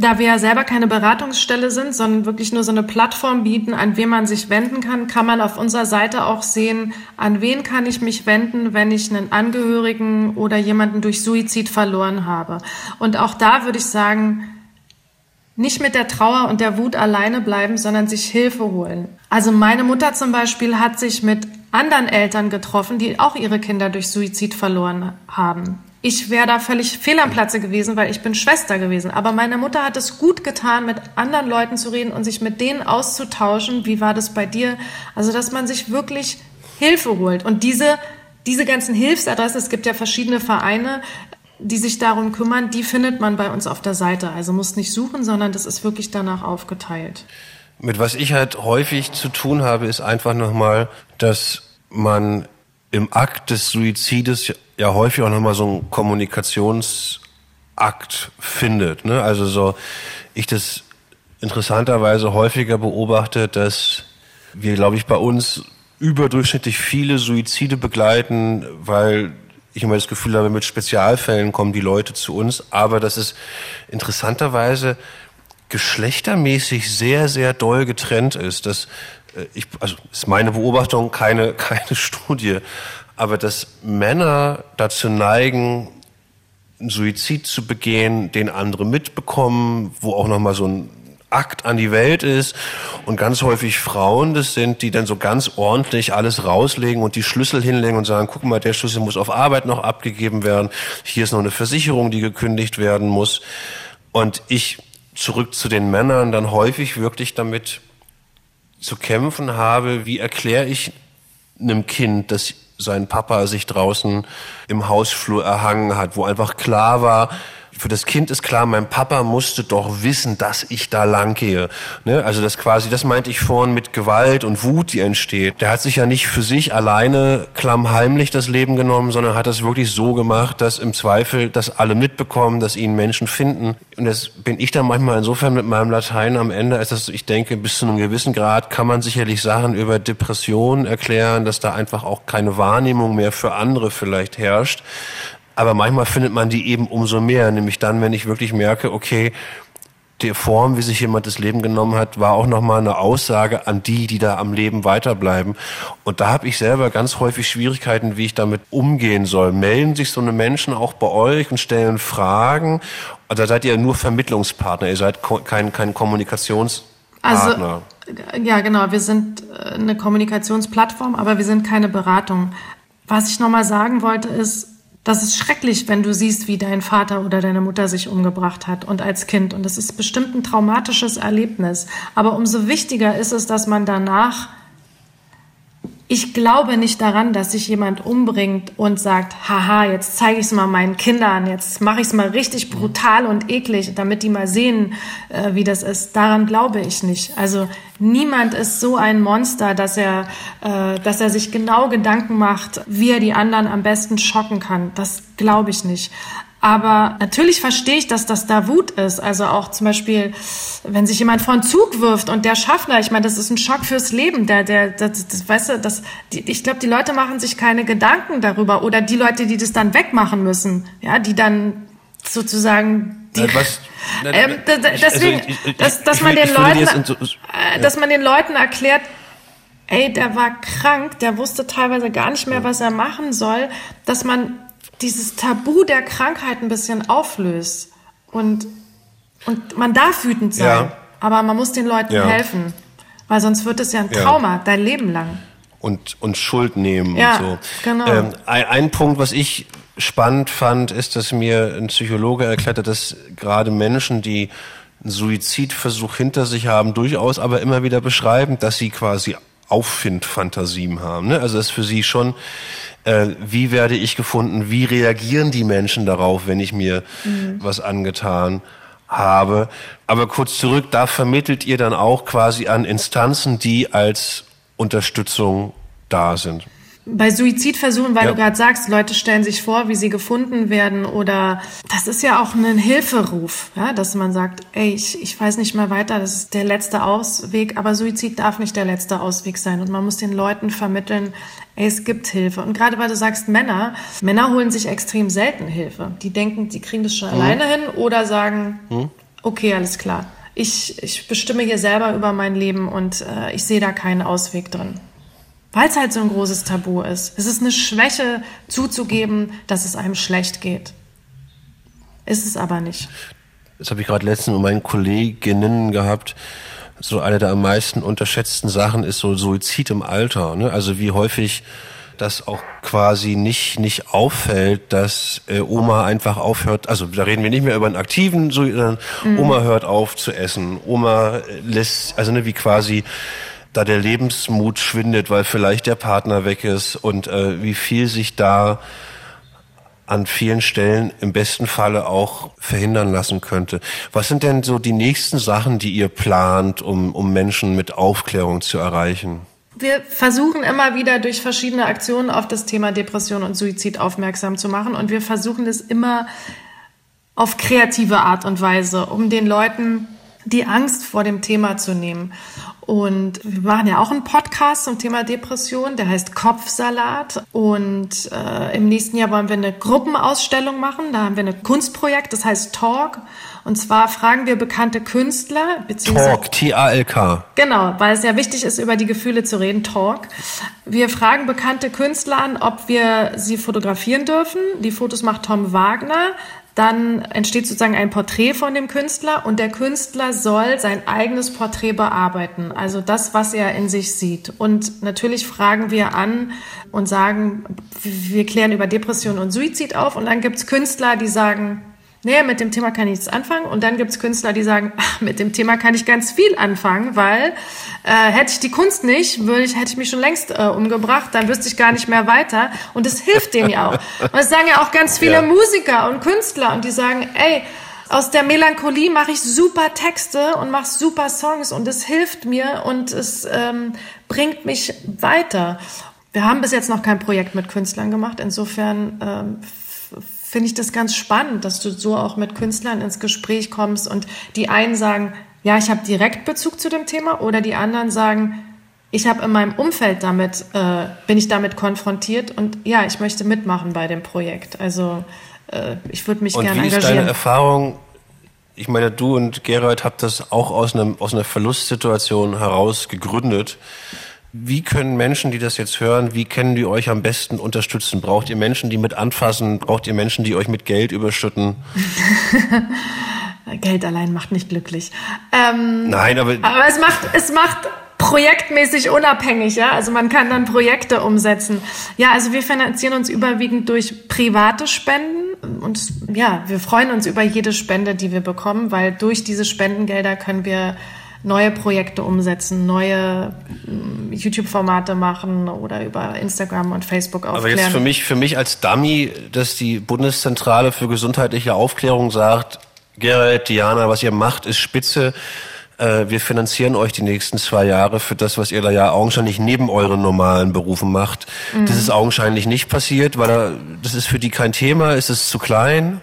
Da wir ja selber keine Beratungsstelle sind, sondern wirklich nur so eine Plattform bieten, an wen man sich wenden kann, kann man auf unserer Seite auch sehen, an wen kann ich mich wenden, wenn ich einen Angehörigen oder jemanden durch Suizid verloren habe. Und auch da würde ich sagen, nicht mit der Trauer und der Wut alleine bleiben, sondern sich Hilfe holen. Also meine Mutter zum Beispiel hat sich mit anderen Eltern getroffen, die auch ihre Kinder durch Suizid verloren haben. Ich wäre da völlig fehl am Platze gewesen, weil ich bin Schwester gewesen. Aber meine Mutter hat es gut getan, mit anderen Leuten zu reden und sich mit denen auszutauschen. Wie war das bei dir? Also, dass man sich wirklich Hilfe holt. Und diese, diese ganzen Hilfsadressen, es gibt ja verschiedene Vereine, die sich darum kümmern, die findet man bei uns auf der Seite. Also muss nicht suchen, sondern das ist wirklich danach aufgeteilt. Mit was ich halt häufig zu tun habe, ist einfach nochmal, dass man im Akt des Suizides ja häufig auch nochmal so einen Kommunikationsakt findet. Ne? Also so, ich das interessanterweise häufiger beobachte, dass wir, glaube ich, bei uns überdurchschnittlich viele Suizide begleiten, weil ich immer das Gefühl habe, mit Spezialfällen kommen die Leute zu uns, aber dass es interessanterweise geschlechtermäßig sehr, sehr doll getrennt ist. Dass ich, also ist meine Beobachtung, keine, keine Studie, aber dass Männer dazu neigen, einen Suizid zu begehen, den andere mitbekommen, wo auch nochmal so ein Akt an die Welt ist. Und ganz häufig Frauen das sind, die dann so ganz ordentlich alles rauslegen und die Schlüssel hinlegen und sagen, guck mal, der Schlüssel muss auf Arbeit noch abgegeben werden, hier ist noch eine Versicherung, die gekündigt werden muss. Und ich zurück zu den Männern dann häufig wirklich damit zu kämpfen habe, wie erkläre ich einem Kind, dass sein Papa sich draußen im Hausflur erhangen hat, wo einfach klar war, für das Kind ist klar, mein Papa musste doch wissen, dass ich da lang gehe. Ne? Also das quasi, das meinte ich vorhin mit Gewalt und Wut, die entsteht. Der hat sich ja nicht für sich alleine klammheimlich das Leben genommen, sondern hat das wirklich so gemacht, dass im Zweifel das alle mitbekommen, dass ihn Menschen finden. Und das bin ich dann manchmal insofern mit meinem Latein am Ende, als dass ich denke, bis zu einem gewissen Grad kann man sicherlich Sachen über Depressionen erklären, dass da einfach auch keine Wahrnehmung mehr für andere vielleicht herrscht. Aber manchmal findet man die eben umso mehr, nämlich dann, wenn ich wirklich merke, okay, die Form, wie sich jemand das Leben genommen hat, war auch nochmal eine Aussage an die, die da am Leben weiterbleiben. Und da habe ich selber ganz häufig Schwierigkeiten, wie ich damit umgehen soll. Melden sich so eine Menschen auch bei euch und stellen Fragen? Oder seid ihr nur Vermittlungspartner? Ihr seid kein, kein Kommunikationspartner? Also, ja, genau. Wir sind äh, eine Kommunikationsplattform, aber wir sind keine Beratung. Was ich nochmal sagen wollte, ist, das ist schrecklich, wenn du siehst, wie dein Vater oder deine Mutter sich umgebracht hat und als Kind. Und das ist bestimmt ein traumatisches Erlebnis. Aber umso wichtiger ist es, dass man danach ich glaube nicht daran, dass sich jemand umbringt und sagt, haha, jetzt zeige ich es mal meinen Kindern, jetzt mache ich es mal richtig brutal und eklig, damit die mal sehen, äh, wie das ist. Daran glaube ich nicht. Also niemand ist so ein Monster, dass er, äh, dass er sich genau Gedanken macht, wie er die anderen am besten schocken kann. Das glaube ich nicht. Aber natürlich verstehe ich, dass das da Wut ist. Also auch zum Beispiel, wenn sich jemand vor einen Zug wirft und der Schaffner, ich meine, das ist ein Schock fürs Leben. Der, der, das, das weißt du, das, die, ich glaube, die Leute machen sich keine Gedanken darüber oder die Leute, die das dann wegmachen müssen, ja, die dann sozusagen die, was, ähm, deswegen, dass, dass man den Leuten, äh, dass man den Leuten erklärt, ey, der war krank, der wusste teilweise gar nicht mehr, was er machen soll, dass man dieses Tabu der Krankheit ein bisschen auflöst. Und, und man darf wütend sein, ja. aber man muss den Leuten ja. helfen. Weil sonst wird es ja ein Trauma, ja. dein Leben lang. Und, und Schuld nehmen ja, und so. Genau. Ähm, ein, ein Punkt, was ich spannend fand, ist, dass mir ein Psychologe erklärt hat, dass gerade Menschen, die einen Suizidversuch hinter sich haben, durchaus aber immer wieder beschreiben, dass sie quasi Auffindfantasien haben. Ne? Also das ist für sie schon äh, wie werde ich gefunden, wie reagieren die Menschen darauf, wenn ich mir mhm. was angetan habe. Aber kurz zurück, da vermittelt ihr dann auch quasi an Instanzen, die als Unterstützung da sind. Bei Suizidversuchen, weil ja. du gerade sagst, Leute stellen sich vor, wie sie gefunden werden oder das ist ja auch ein Hilferuf, ja, dass man sagt, ey, ich, ich weiß nicht mehr weiter, das ist der letzte Ausweg, aber Suizid darf nicht der letzte Ausweg sein und man muss den Leuten vermitteln, ey, es gibt Hilfe. Und gerade weil du sagst Männer, Männer holen sich extrem selten Hilfe. Die denken, die kriegen das schon mhm. alleine hin oder sagen, mhm. okay, alles klar. Ich, ich bestimme hier selber über mein Leben und äh, ich sehe da keinen Ausweg drin weil es halt so ein großes Tabu ist. Es ist eine Schwäche zuzugeben, dass es einem schlecht geht. Ist es aber nicht. Das habe ich gerade letztens mit meinen Kolleginnen gehabt. So eine der am meisten unterschätzten Sachen ist so Suizid im Alter. Ne? Also wie häufig das auch quasi nicht nicht auffällt, dass äh, Oma einfach aufhört. Also da reden wir nicht mehr über einen aktiven, sondern mhm. Oma hört auf zu essen. Oma lässt, also ne, wie quasi da der Lebensmut schwindet, weil vielleicht der Partner weg ist und äh, wie viel sich da an vielen Stellen im besten Falle auch verhindern lassen könnte. Was sind denn so die nächsten Sachen, die ihr plant, um, um Menschen mit Aufklärung zu erreichen? Wir versuchen immer wieder durch verschiedene Aktionen auf das Thema Depression und Suizid aufmerksam zu machen und wir versuchen es immer auf kreative Art und Weise, um den Leuten die Angst vor dem Thema zu nehmen. Und wir machen ja auch einen Podcast zum Thema Depression, der heißt Kopfsalat. Und äh, im nächsten Jahr wollen wir eine Gruppenausstellung machen. Da haben wir ein Kunstprojekt, das heißt Talk. Und zwar fragen wir bekannte Künstler, beziehungsweise. Talk, T-A-L-K. Genau, weil es ja wichtig ist, über die Gefühle zu reden. Talk. Wir fragen bekannte Künstler an, ob wir sie fotografieren dürfen. Die Fotos macht Tom Wagner. Dann entsteht sozusagen ein Porträt von dem Künstler und der Künstler soll sein eigenes Porträt bearbeiten, also das, was er in sich sieht. Und natürlich fragen wir an und sagen, wir klären über Depression und Suizid auf und dann gibt's Künstler, die sagen, nee, mit dem Thema kann ich nichts anfangen. Und dann gibt's Künstler, die sagen, ach, mit dem Thema kann ich ganz viel anfangen, weil äh, hätte ich die Kunst nicht, würde ich, hätte ich mich schon längst äh, umgebracht, dann wüsste ich gar nicht mehr weiter. Und es hilft denen ja auch. Und das sagen ja auch ganz viele ja. Musiker und Künstler und die sagen, ey, aus der Melancholie mache ich super Texte und mache super Songs und es hilft mir und es ähm, bringt mich weiter. Wir haben bis jetzt noch kein Projekt mit Künstlern gemacht. Insofern ähm, finde ich das ganz spannend, dass du so auch mit Künstlern ins Gespräch kommst und die einen sagen, ja, ich habe direkt Bezug zu dem Thema oder die anderen sagen, ich habe in meinem Umfeld damit, äh, bin ich damit konfrontiert und ja, ich möchte mitmachen bei dem Projekt. Also äh, ich würde mich gerne engagieren. Und wie ist deine Erfahrung? Ich meine, du und Gerald habt das auch aus, einem, aus einer Verlustsituation heraus gegründet. Wie können Menschen, die das jetzt hören, wie können die euch am besten unterstützen? Braucht ihr Menschen, die mit anfassen? Braucht ihr Menschen, die euch mit Geld überschütten? Geld allein macht nicht glücklich. Ähm, Nein, aber aber es macht es macht projektmäßig unabhängig, ja. Also man kann dann Projekte umsetzen. Ja, also wir finanzieren uns überwiegend durch private Spenden und ja, wir freuen uns über jede Spende, die wir bekommen, weil durch diese Spendengelder können wir neue Projekte umsetzen, neue mm, YouTube-Formate machen oder über Instagram und Facebook aufklären. Aber jetzt für mich, für mich als Dummy, dass die Bundeszentrale für gesundheitliche Aufklärung sagt, Gerald, Diana, was ihr macht, ist spitze. Äh, wir finanzieren euch die nächsten zwei Jahre für das, was ihr da ja augenscheinlich neben euren normalen Berufen macht. Mhm. Das ist augenscheinlich nicht passiert, weil da, das ist für die kein Thema, ist es zu klein?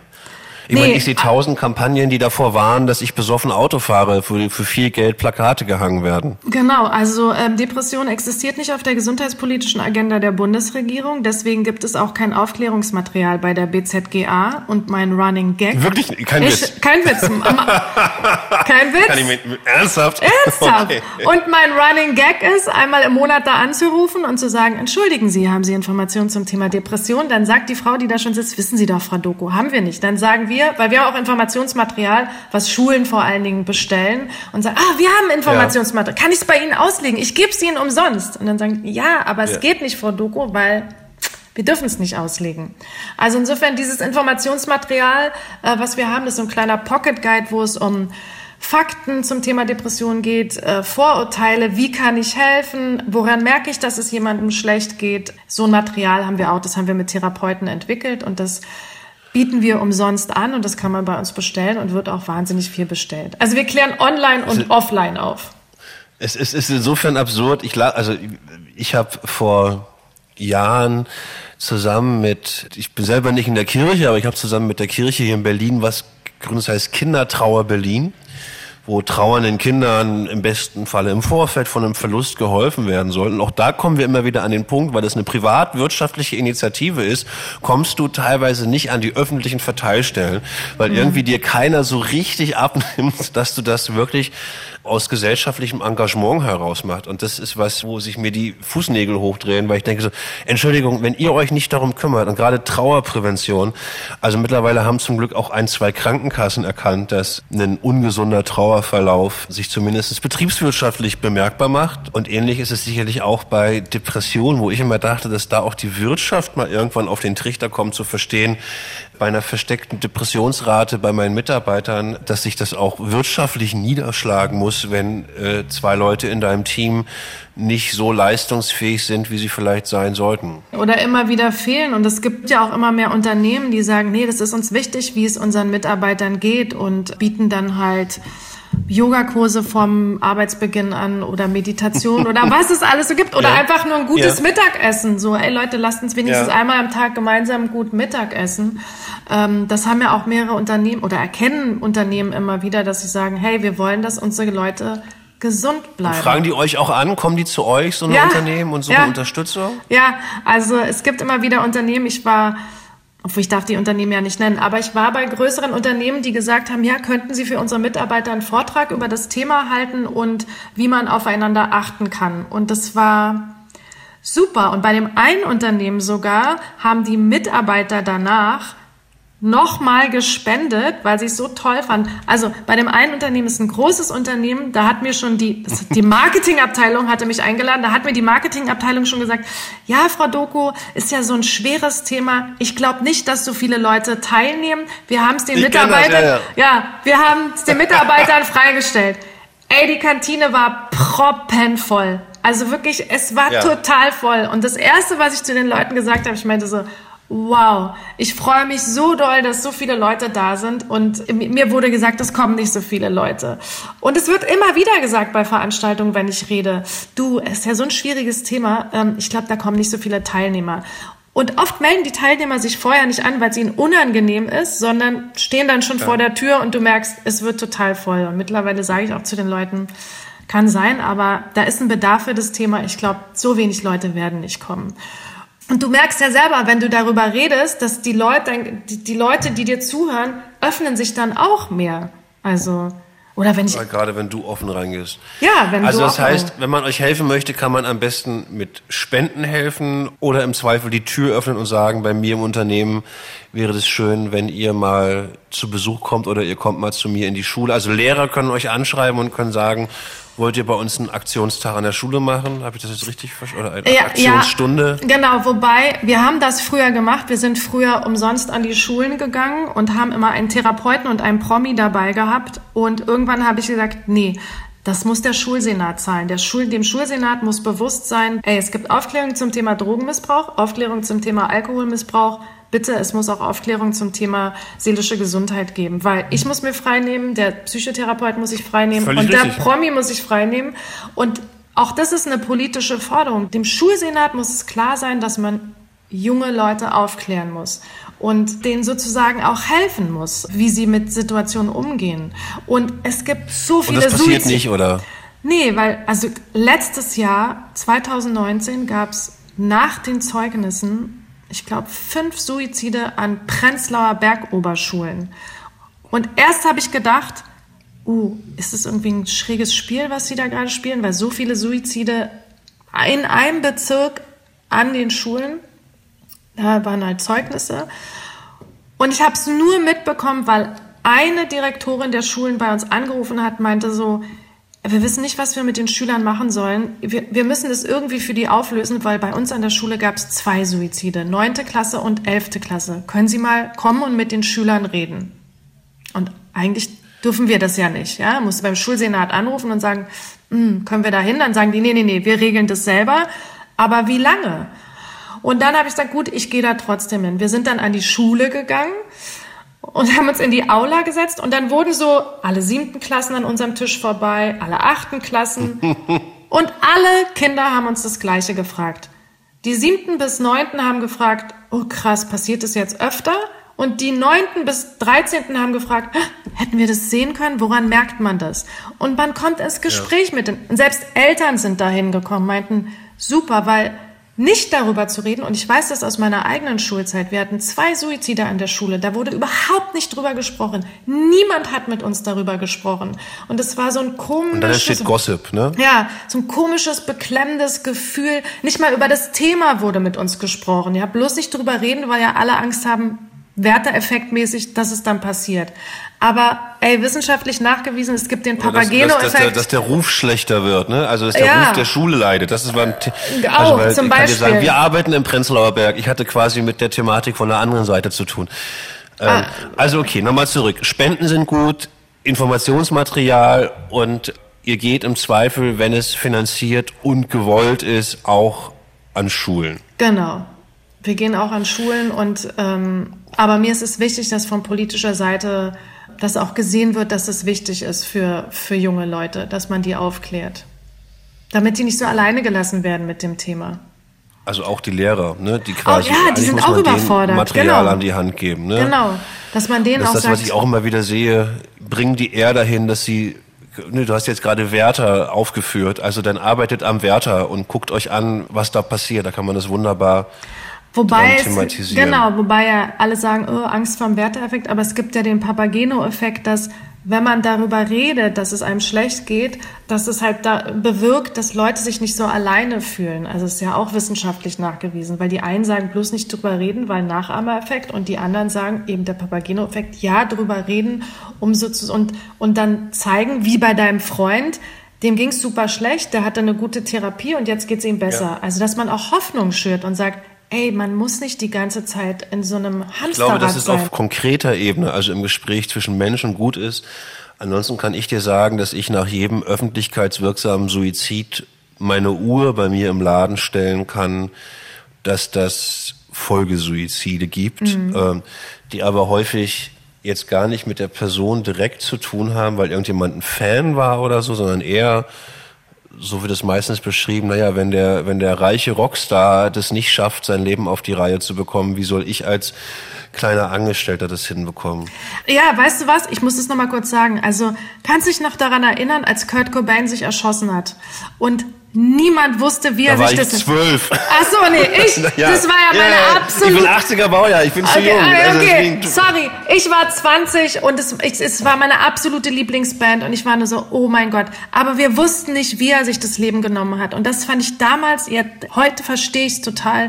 Ich nee. meine, ich sehe tausend Kampagnen, die davor waren, dass ich besoffen Auto fahre, für, für viel Geld Plakate gehangen werden. Genau, also ähm, Depression existiert nicht auf der gesundheitspolitischen Agenda der Bundesregierung. Deswegen gibt es auch kein Aufklärungsmaterial bei der BZGA und mein Running Gag. Wirklich? Kein ich, Witz? Kein Witz. kein Witz? Kann ich mit, ernsthaft? Ernsthaft. Okay. Und mein Running Gag ist, einmal im Monat da anzurufen und zu sagen, entschuldigen Sie, haben Sie Informationen zum Thema Depression? Dann sagt die Frau, die da schon sitzt, wissen Sie doch, Frau Doku, haben wir nicht. Dann sagen wir, wir, weil wir auch Informationsmaterial, was Schulen vor allen Dingen bestellen und sagen, ah, wir haben Informationsmaterial, kann ich es bei Ihnen auslegen? Ich gebe es Ihnen umsonst. Und dann sagen, ja, aber es geht nicht, Frau Doku, weil wir dürfen es nicht auslegen. Also insofern dieses Informationsmaterial, äh, was wir haben, ist so ein kleiner Pocket Guide, wo es um Fakten zum Thema Depression geht, äh, Vorurteile, wie kann ich helfen, woran merke ich, dass es jemandem schlecht geht. So ein Material haben wir auch, das haben wir mit Therapeuten entwickelt und das bieten wir umsonst an und das kann man bei uns bestellen und wird auch wahnsinnig viel bestellt. Also wir klären online und offline auf. Es, es ist insofern absurd. Ich also ich habe vor Jahren zusammen mit, ich bin selber nicht in der Kirche, aber ich habe zusammen mit der Kirche hier in Berlin was gegründet, das heißt Kindertrauer Berlin wo trauernden Kindern im besten Falle im Vorfeld von einem Verlust geholfen werden soll. Und auch da kommen wir immer wieder an den Punkt, weil das eine privatwirtschaftliche Initiative ist, kommst du teilweise nicht an die öffentlichen Verteilstellen, weil mhm. irgendwie dir keiner so richtig abnimmt, dass du das wirklich aus gesellschaftlichem Engagement heraus macht. Und das ist was, wo sich mir die Fußnägel hochdrehen, weil ich denke so, Entschuldigung, wenn ihr euch nicht darum kümmert, und gerade Trauerprävention, also mittlerweile haben zum Glück auch ein, zwei Krankenkassen erkannt, dass ein ungesunder Trauerverlauf sich zumindest betriebswirtschaftlich bemerkbar macht. Und ähnlich ist es sicherlich auch bei Depressionen, wo ich immer dachte, dass da auch die Wirtschaft mal irgendwann auf den Trichter kommt, zu verstehen, bei einer versteckten Depressionsrate bei meinen Mitarbeitern, dass sich das auch wirtschaftlich niederschlagen muss, wenn äh, zwei Leute in deinem Team nicht so leistungsfähig sind, wie sie vielleicht sein sollten. Oder immer wieder fehlen. Und es gibt ja auch immer mehr Unternehmen, die sagen, nee, das ist uns wichtig, wie es unseren Mitarbeitern geht und bieten dann halt Yogakurse vom Arbeitsbeginn an oder Meditation oder was es alles so gibt oder ja. einfach nur ein gutes ja. Mittagessen. So, ey Leute, lasst uns wenigstens ja. einmal am Tag gemeinsam gut Mittagessen. Ähm, das haben ja auch mehrere Unternehmen oder erkennen Unternehmen immer wieder, dass sie sagen, hey, wir wollen, dass unsere Leute gesund bleiben. Und fragen die euch auch an? Kommen die zu euch, so ein Unternehmen und so eine Unterstützung? Ja, also es gibt immer wieder Unternehmen. Ich war obwohl ich darf die Unternehmen ja nicht nennen, aber ich war bei größeren Unternehmen, die gesagt haben, ja, könnten Sie für unsere Mitarbeiter einen Vortrag über das Thema halten und wie man aufeinander achten kann. Und das war super. Und bei dem einen Unternehmen sogar haben die Mitarbeiter danach nochmal gespendet, weil sie es so toll fand. Also bei dem einen Unternehmen ist ein großes Unternehmen, da hat mir schon die, die Marketingabteilung hatte mich eingeladen, da hat mir die Marketingabteilung schon gesagt, ja, Frau Doku, ist ja so ein schweres Thema. Ich glaube nicht, dass so viele Leute teilnehmen. Wir haben es den ich Mitarbeitern, das, ja, ja. ja, wir haben es den Mitarbeitern freigestellt. Ey, die Kantine war proppenvoll. Also wirklich, es war ja. total voll. Und das erste, was ich zu den Leuten gesagt habe, ich meinte so, Wow, ich freue mich so doll, dass so viele Leute da sind und mir wurde gesagt, es kommen nicht so viele Leute. Und es wird immer wieder gesagt bei Veranstaltungen, wenn ich rede, du, es ist ja so ein schwieriges Thema, ähm, ich glaube, da kommen nicht so viele Teilnehmer. Und oft melden die Teilnehmer sich vorher nicht an, weil es ihnen unangenehm ist, sondern stehen dann schon ja. vor der Tür und du merkst, es wird total voll. Und mittlerweile sage ich auch zu den Leuten, kann sein, aber da ist ein Bedarf für das Thema. Ich glaube, so wenig Leute werden nicht kommen. Und du merkst ja selber, wenn du darüber redest, dass die Leute, die, Leute, die dir zuhören, öffnen sich dann auch mehr. Also, oder wenn ich. Gerade wenn du offen reingehst. Ja, wenn also du. Also das heißt, wenn man euch helfen möchte, kann man am besten mit Spenden helfen oder im Zweifel die Tür öffnen und sagen, bei mir im Unternehmen wäre es schön, wenn ihr mal zu Besuch kommt oder ihr kommt mal zu mir in die Schule. Also Lehrer können euch anschreiben und können sagen, Wollt ihr bei uns einen Aktionstag an der Schule machen? Habe ich das jetzt richtig verstanden? Oder eine ja, Aktionsstunde? Ja, genau, wobei wir haben das früher gemacht. Wir sind früher umsonst an die Schulen gegangen und haben immer einen Therapeuten und einen Promi dabei gehabt. Und irgendwann habe ich gesagt, nee, das muss der Schulsenat zahlen. Der Schul dem Schulsenat muss bewusst sein, ey, es gibt Aufklärung zum Thema Drogenmissbrauch, Aufklärung zum Thema Alkoholmissbrauch, bitte, es muss auch Aufklärung zum Thema seelische Gesundheit geben, weil ich muss mir freinehmen, der Psychotherapeut muss sich freinehmen Völlig und richtig. der Promi muss sich freinehmen und auch das ist eine politische Forderung. Dem Schulsenat muss es klar sein, dass man junge Leute aufklären muss und denen sozusagen auch helfen muss, wie sie mit Situationen umgehen. Und es gibt so viele Und das passiert Suizid nicht, oder? Nee, weil also letztes Jahr, 2019, gab es nach den Zeugnissen ich glaube, fünf Suizide an Prenzlauer Bergoberschulen. Und erst habe ich gedacht, uh, ist das irgendwie ein schräges Spiel, was sie da gerade spielen? Weil so viele Suizide in einem Bezirk an den Schulen, da waren halt Zeugnisse. Und ich habe es nur mitbekommen, weil eine Direktorin der Schulen bei uns angerufen hat, meinte so, wir wissen nicht, was wir mit den Schülern machen sollen. Wir, wir müssen das irgendwie für die auflösen, weil bei uns an der Schule gab es zwei Suizide, neunte Klasse und elfte Klasse. Können Sie mal kommen und mit den Schülern reden? Und eigentlich dürfen wir das ja nicht. Ja, musste beim Schulsenat anrufen und sagen, hm, können wir da hin? Dann sagen die, nee, nee, nee, wir regeln das selber. Aber wie lange? Und dann habe ich gesagt, gut, ich gehe da trotzdem hin. Wir sind dann an die Schule gegangen und haben uns in die Aula gesetzt und dann wurden so alle siebten Klassen an unserem Tisch vorbei, alle achten Klassen und alle Kinder haben uns das Gleiche gefragt. Die siebten bis neunten haben gefragt, oh krass, passiert das jetzt öfter? Und die neunten bis dreizehnten haben gefragt, hätten wir das sehen können? Woran merkt man das? Und man kommt ins Gespräch ja. mit den, selbst Eltern sind dahin gekommen, meinten, super, weil nicht darüber zu reden, und ich weiß das aus meiner eigenen Schulzeit, wir hatten zwei Suizide an der Schule, da wurde überhaupt nicht drüber gesprochen. Niemand hat mit uns darüber gesprochen. Und es war so ein komisches... Und dann entsteht Gossip, ne? Ja, so ein komisches, beklemmendes Gefühl. Nicht mal über das Thema wurde mit uns gesprochen. Ja, bloß nicht drüber reden, weil ja alle Angst haben, Werteeffektmäßig, dass es dann passiert. Aber ey, wissenschaftlich nachgewiesen, es gibt den Papageno-Effekt. Dass, dass, der, dass der Ruf schlechter wird, ne? Also dass der ja. Ruf der Schule leidet. Das ist beim also, Auch, zum Beispiel. Sagen, wir arbeiten im Prenzlauer Berg. Ich hatte quasi mit der Thematik von der anderen Seite zu tun. Ähm, ah. Also okay, nochmal zurück. Spenden sind gut, Informationsmaterial und ihr geht im Zweifel, wenn es finanziert und gewollt ist, auch an Schulen. Genau. Wir gehen auch an Schulen und ähm, aber mir ist es wichtig, dass von politischer Seite das auch gesehen wird, dass es wichtig ist für, für junge Leute, dass man die aufklärt. Damit die nicht so alleine gelassen werden mit dem Thema. Also auch die Lehrer, ne, die quasi oh, ja, die sind auch überfordert. Material genau. an die Hand geben, ne? Genau, dass man denen das auch ist das, sagt, was ich auch immer wieder sehe, bringen die eher dahin, dass sie ne, du hast jetzt gerade Wärter aufgeführt, also dann arbeitet am Wärter und guckt euch an, was da passiert, da kann man das wunderbar Wobei es, genau, wobei ja alle sagen, oh, Angst vor dem Werteeffekt, aber es gibt ja den Papageno-Effekt, dass wenn man darüber redet, dass es einem schlecht geht, dass es halt da bewirkt, dass Leute sich nicht so alleine fühlen. Also es ist ja auch wissenschaftlich nachgewiesen, weil die einen sagen, bloß nicht drüber reden, weil Nachahmereffekt und die anderen sagen, eben der Papageno-Effekt, ja, drüber reden, um so zu, und, und dann zeigen, wie bei deinem Freund, dem ging es super schlecht, der hatte eine gute Therapie und jetzt geht es ihm besser. Ja. Also dass man auch Hoffnung schürt und sagt, ey, man muss nicht die ganze Zeit in so einem Hamsterrad sein. Ich glaube, dass es auf konkreter Ebene, also im Gespräch zwischen Menschen gut ist. Ansonsten kann ich dir sagen, dass ich nach jedem öffentlichkeitswirksamen Suizid meine Uhr bei mir im Laden stellen kann, dass das Folgesuizide gibt, mhm. ähm, die aber häufig jetzt gar nicht mit der Person direkt zu tun haben, weil irgendjemand ein Fan war oder so, sondern eher so wird es meistens beschrieben, naja, wenn der, wenn der reiche Rockstar das nicht schafft, sein Leben auf die Reihe zu bekommen, wie soll ich als kleiner Angestellter das hinbekommen? Ja, weißt du was? Ich muss das nochmal kurz sagen. Also, kannst du dich noch daran erinnern, als Kurt Cobain sich erschossen hat? Und Niemand wusste, wie er da sich war ich das. zwölf. Ach so, nee, ich. ja. Das war ja meine ja, absolute. Ich bin 80er Baujahr, ich bin okay, zu jung. Also okay, sorry. Ich war 20 und es, ich, es war meine absolute Lieblingsband und ich war nur so, oh mein Gott. Aber wir wussten nicht, wie er sich das Leben genommen hat. Und das fand ich damals, ja, heute verstehe ich es total,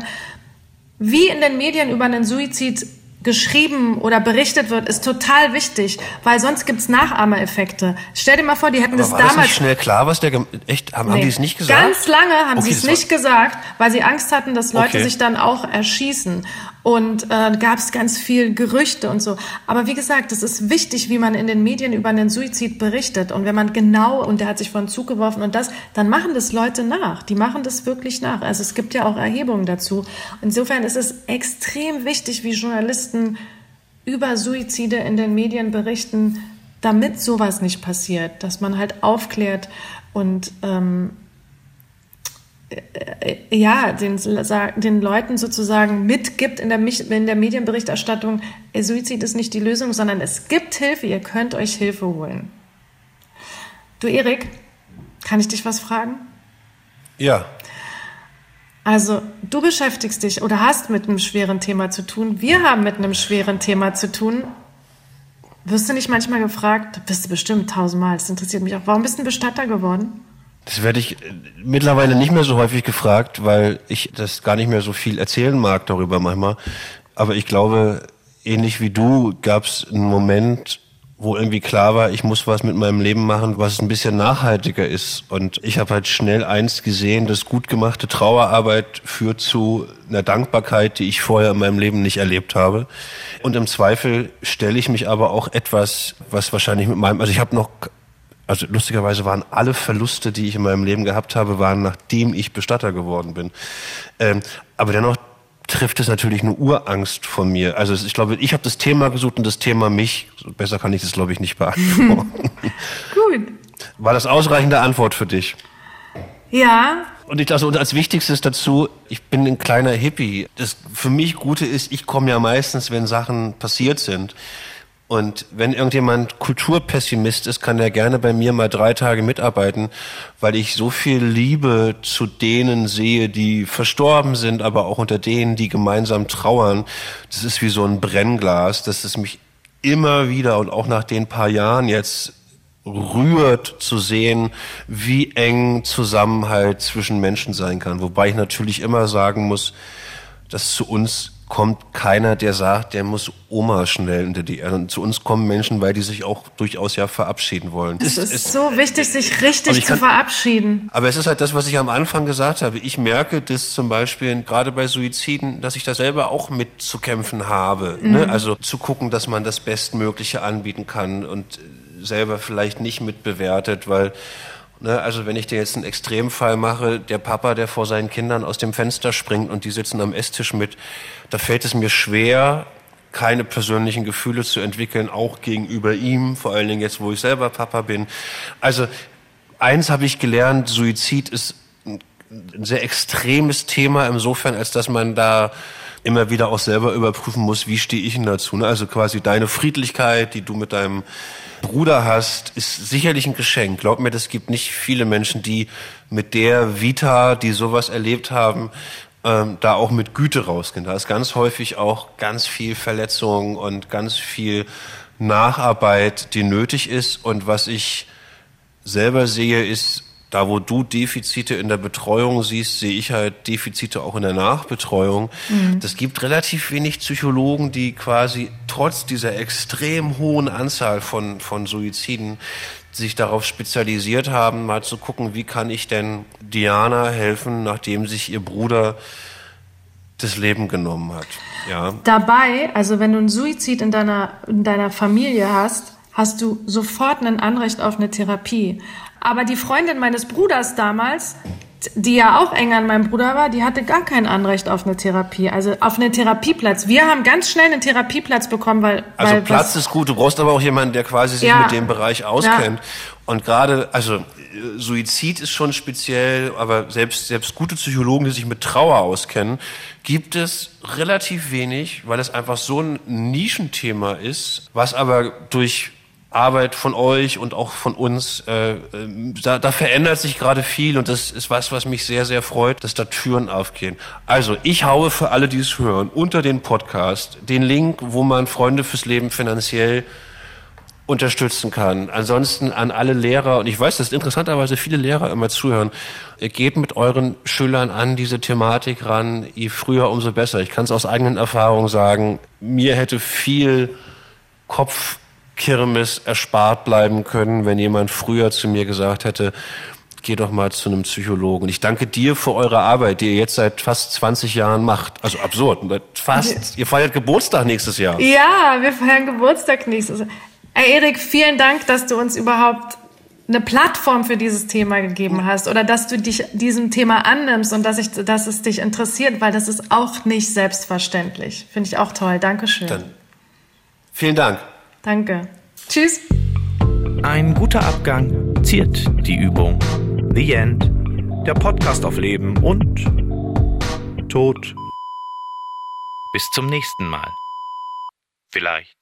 wie in den Medien über einen Suizid geschrieben oder berichtet wird, ist total wichtig, weil sonst gibt's Nachahmereffekte. Stell dir mal vor, die hätten Aber das war damals. Das nicht schnell klar, was der echt haben, nee. haben die es nicht gesagt? Ganz lange haben okay, sie es nicht gesagt, weil sie Angst hatten, dass Leute okay. sich dann auch erschießen. Und äh, gab es ganz viel Gerüchte und so. Aber wie gesagt, es ist wichtig, wie man in den Medien über einen Suizid berichtet. Und wenn man genau, und der hat sich von Zug geworfen und das, dann machen das Leute nach. Die machen das wirklich nach. Also es gibt ja auch Erhebungen dazu. Insofern ist es extrem wichtig, wie Journalisten über Suizide in den Medien berichten, damit sowas nicht passiert. Dass man halt aufklärt und ähm, äh, ja, den, den Leuten sozusagen mitgibt in der, in der Medienberichterstattung, Suizid ist nicht die Lösung, sondern es gibt Hilfe, ihr könnt euch Hilfe holen. Du Erik, kann ich dich was fragen? Ja. Also, du beschäftigst dich oder hast mit einem schweren Thema zu tun. Wir haben mit einem schweren Thema zu tun. Wirst du nicht manchmal gefragt? Bist du bestimmt tausendmal. Das interessiert mich auch. Warum bist du ein Bestatter geworden? Das werde ich äh, mittlerweile nicht mehr so häufig gefragt, weil ich das gar nicht mehr so viel erzählen mag darüber manchmal. Aber ich glaube, ähnlich wie du gab es einen Moment, wo irgendwie klar war, ich muss was mit meinem Leben machen, was ein bisschen nachhaltiger ist. Und ich habe halt schnell eins gesehen, dass gut gemachte Trauerarbeit führt zu einer Dankbarkeit, die ich vorher in meinem Leben nicht erlebt habe. Und im Zweifel stelle ich mich aber auch etwas, was wahrscheinlich mit meinem, also ich habe noch also lustigerweise waren alle Verluste, die ich in meinem Leben gehabt habe, waren nachdem ich Bestatter geworden bin. Ähm, aber dennoch trifft es natürlich eine Urangst von mir. Also ich glaube, ich habe das Thema gesucht und das Thema mich. Besser kann ich das, glaube ich, nicht beantworten. Gut. War das ausreichende Antwort für dich? Ja, Und ich also und als wichtigstes dazu, ich bin ein kleiner Hippie. Das für mich Gute ist, ich komme ja meistens, wenn Sachen passiert sind. Und wenn irgendjemand Kulturpessimist ist, kann er gerne bei mir mal drei Tage mitarbeiten, weil ich so viel Liebe zu denen sehe, die verstorben sind, aber auch unter denen, die gemeinsam trauern. Das ist wie so ein Brennglas, dass es mich immer wieder und auch nach den paar Jahren jetzt rührt zu sehen, wie eng Zusammenhalt zwischen Menschen sein kann. Wobei ich natürlich immer sagen muss, dass zu uns kommt keiner, der sagt, der muss Oma schnell unter die Erde. Und zu uns kommen Menschen, weil die sich auch durchaus ja verabschieden wollen. Es ist, ist so wichtig, sich richtig zu verabschieden. Aber es ist halt das, was ich am Anfang gesagt habe. Ich merke das zum Beispiel gerade bei Suiziden, dass ich da selber auch mitzukämpfen habe. Ne? Mhm. Ne? Also zu gucken, dass man das Bestmögliche anbieten kann und selber vielleicht nicht mitbewertet, weil Ne, also wenn ich dir jetzt einen Extremfall mache, der Papa, der vor seinen Kindern aus dem Fenster springt und die sitzen am Esstisch mit, da fällt es mir schwer, keine persönlichen Gefühle zu entwickeln, auch gegenüber ihm, vor allen Dingen jetzt, wo ich selber Papa bin. Also eins habe ich gelernt, Suizid ist ein sehr extremes Thema, insofern, als dass man da immer wieder auch selber überprüfen muss, wie stehe ich denn dazu. Ne? Also quasi deine Friedlichkeit, die du mit deinem Bruder hast, ist sicherlich ein Geschenk. Glaub mir, das gibt nicht viele Menschen, die mit der Vita, die sowas erlebt haben, ähm, da auch mit Güte rausgehen. Da ist ganz häufig auch ganz viel Verletzung und ganz viel Nacharbeit, die nötig ist. Und was ich selber sehe, ist, da wo du Defizite in der Betreuung siehst, sehe ich halt Defizite auch in der Nachbetreuung. Mhm. Das gibt relativ wenig Psychologen, die quasi trotz dieser extrem hohen Anzahl von, von Suiziden sich darauf spezialisiert haben, mal zu gucken, wie kann ich denn Diana helfen, nachdem sich ihr Bruder das Leben genommen hat. Ja. Dabei, also wenn du einen Suizid in deiner, in deiner Familie hast, hast du sofort ein Anrecht auf eine Therapie. Aber die Freundin meines Bruders damals, die ja auch eng an meinem Bruder war, die hatte gar kein Anrecht auf eine Therapie, also auf einen Therapieplatz. Wir haben ganz schnell einen Therapieplatz bekommen, weil also weil Platz ist gut. Du brauchst aber auch jemanden, der quasi sich ja. mit dem Bereich auskennt. Ja. Und gerade, also Suizid ist schon speziell, aber selbst selbst gute Psychologen, die sich mit Trauer auskennen, gibt es relativ wenig, weil es einfach so ein Nischenthema ist, was aber durch Arbeit von euch und auch von uns, äh, äh, da, da verändert sich gerade viel und das ist was, was mich sehr, sehr freut, dass da Türen aufgehen. Also ich haue für alle, die es hören, unter den Podcast den Link, wo man Freunde fürs Leben finanziell unterstützen kann. Ansonsten an alle Lehrer, und ich weiß, dass interessanterweise viele Lehrer immer zuhören, geht mit euren Schülern an diese Thematik ran, je früher, umso besser. Ich kann es aus eigenen Erfahrungen sagen, mir hätte viel Kopf Kirmes erspart bleiben können, wenn jemand früher zu mir gesagt hätte, geh doch mal zu einem Psychologen. Ich danke dir für eure Arbeit, die ihr jetzt seit fast 20 Jahren macht. Also absurd. Fast. Ihr feiert Geburtstag nächstes Jahr. Ja, wir feiern Geburtstag nächstes Jahr. Hey Erik, vielen Dank, dass du uns überhaupt eine Plattform für dieses Thema gegeben hast oder dass du dich diesem Thema annimmst und dass, ich, dass es dich interessiert, weil das ist auch nicht selbstverständlich. Finde ich auch toll. Dankeschön. Dann vielen Dank. Danke. Tschüss. Ein guter Abgang ziert die Übung. The End. Der Podcast auf Leben und Tod. Bis zum nächsten Mal. Vielleicht.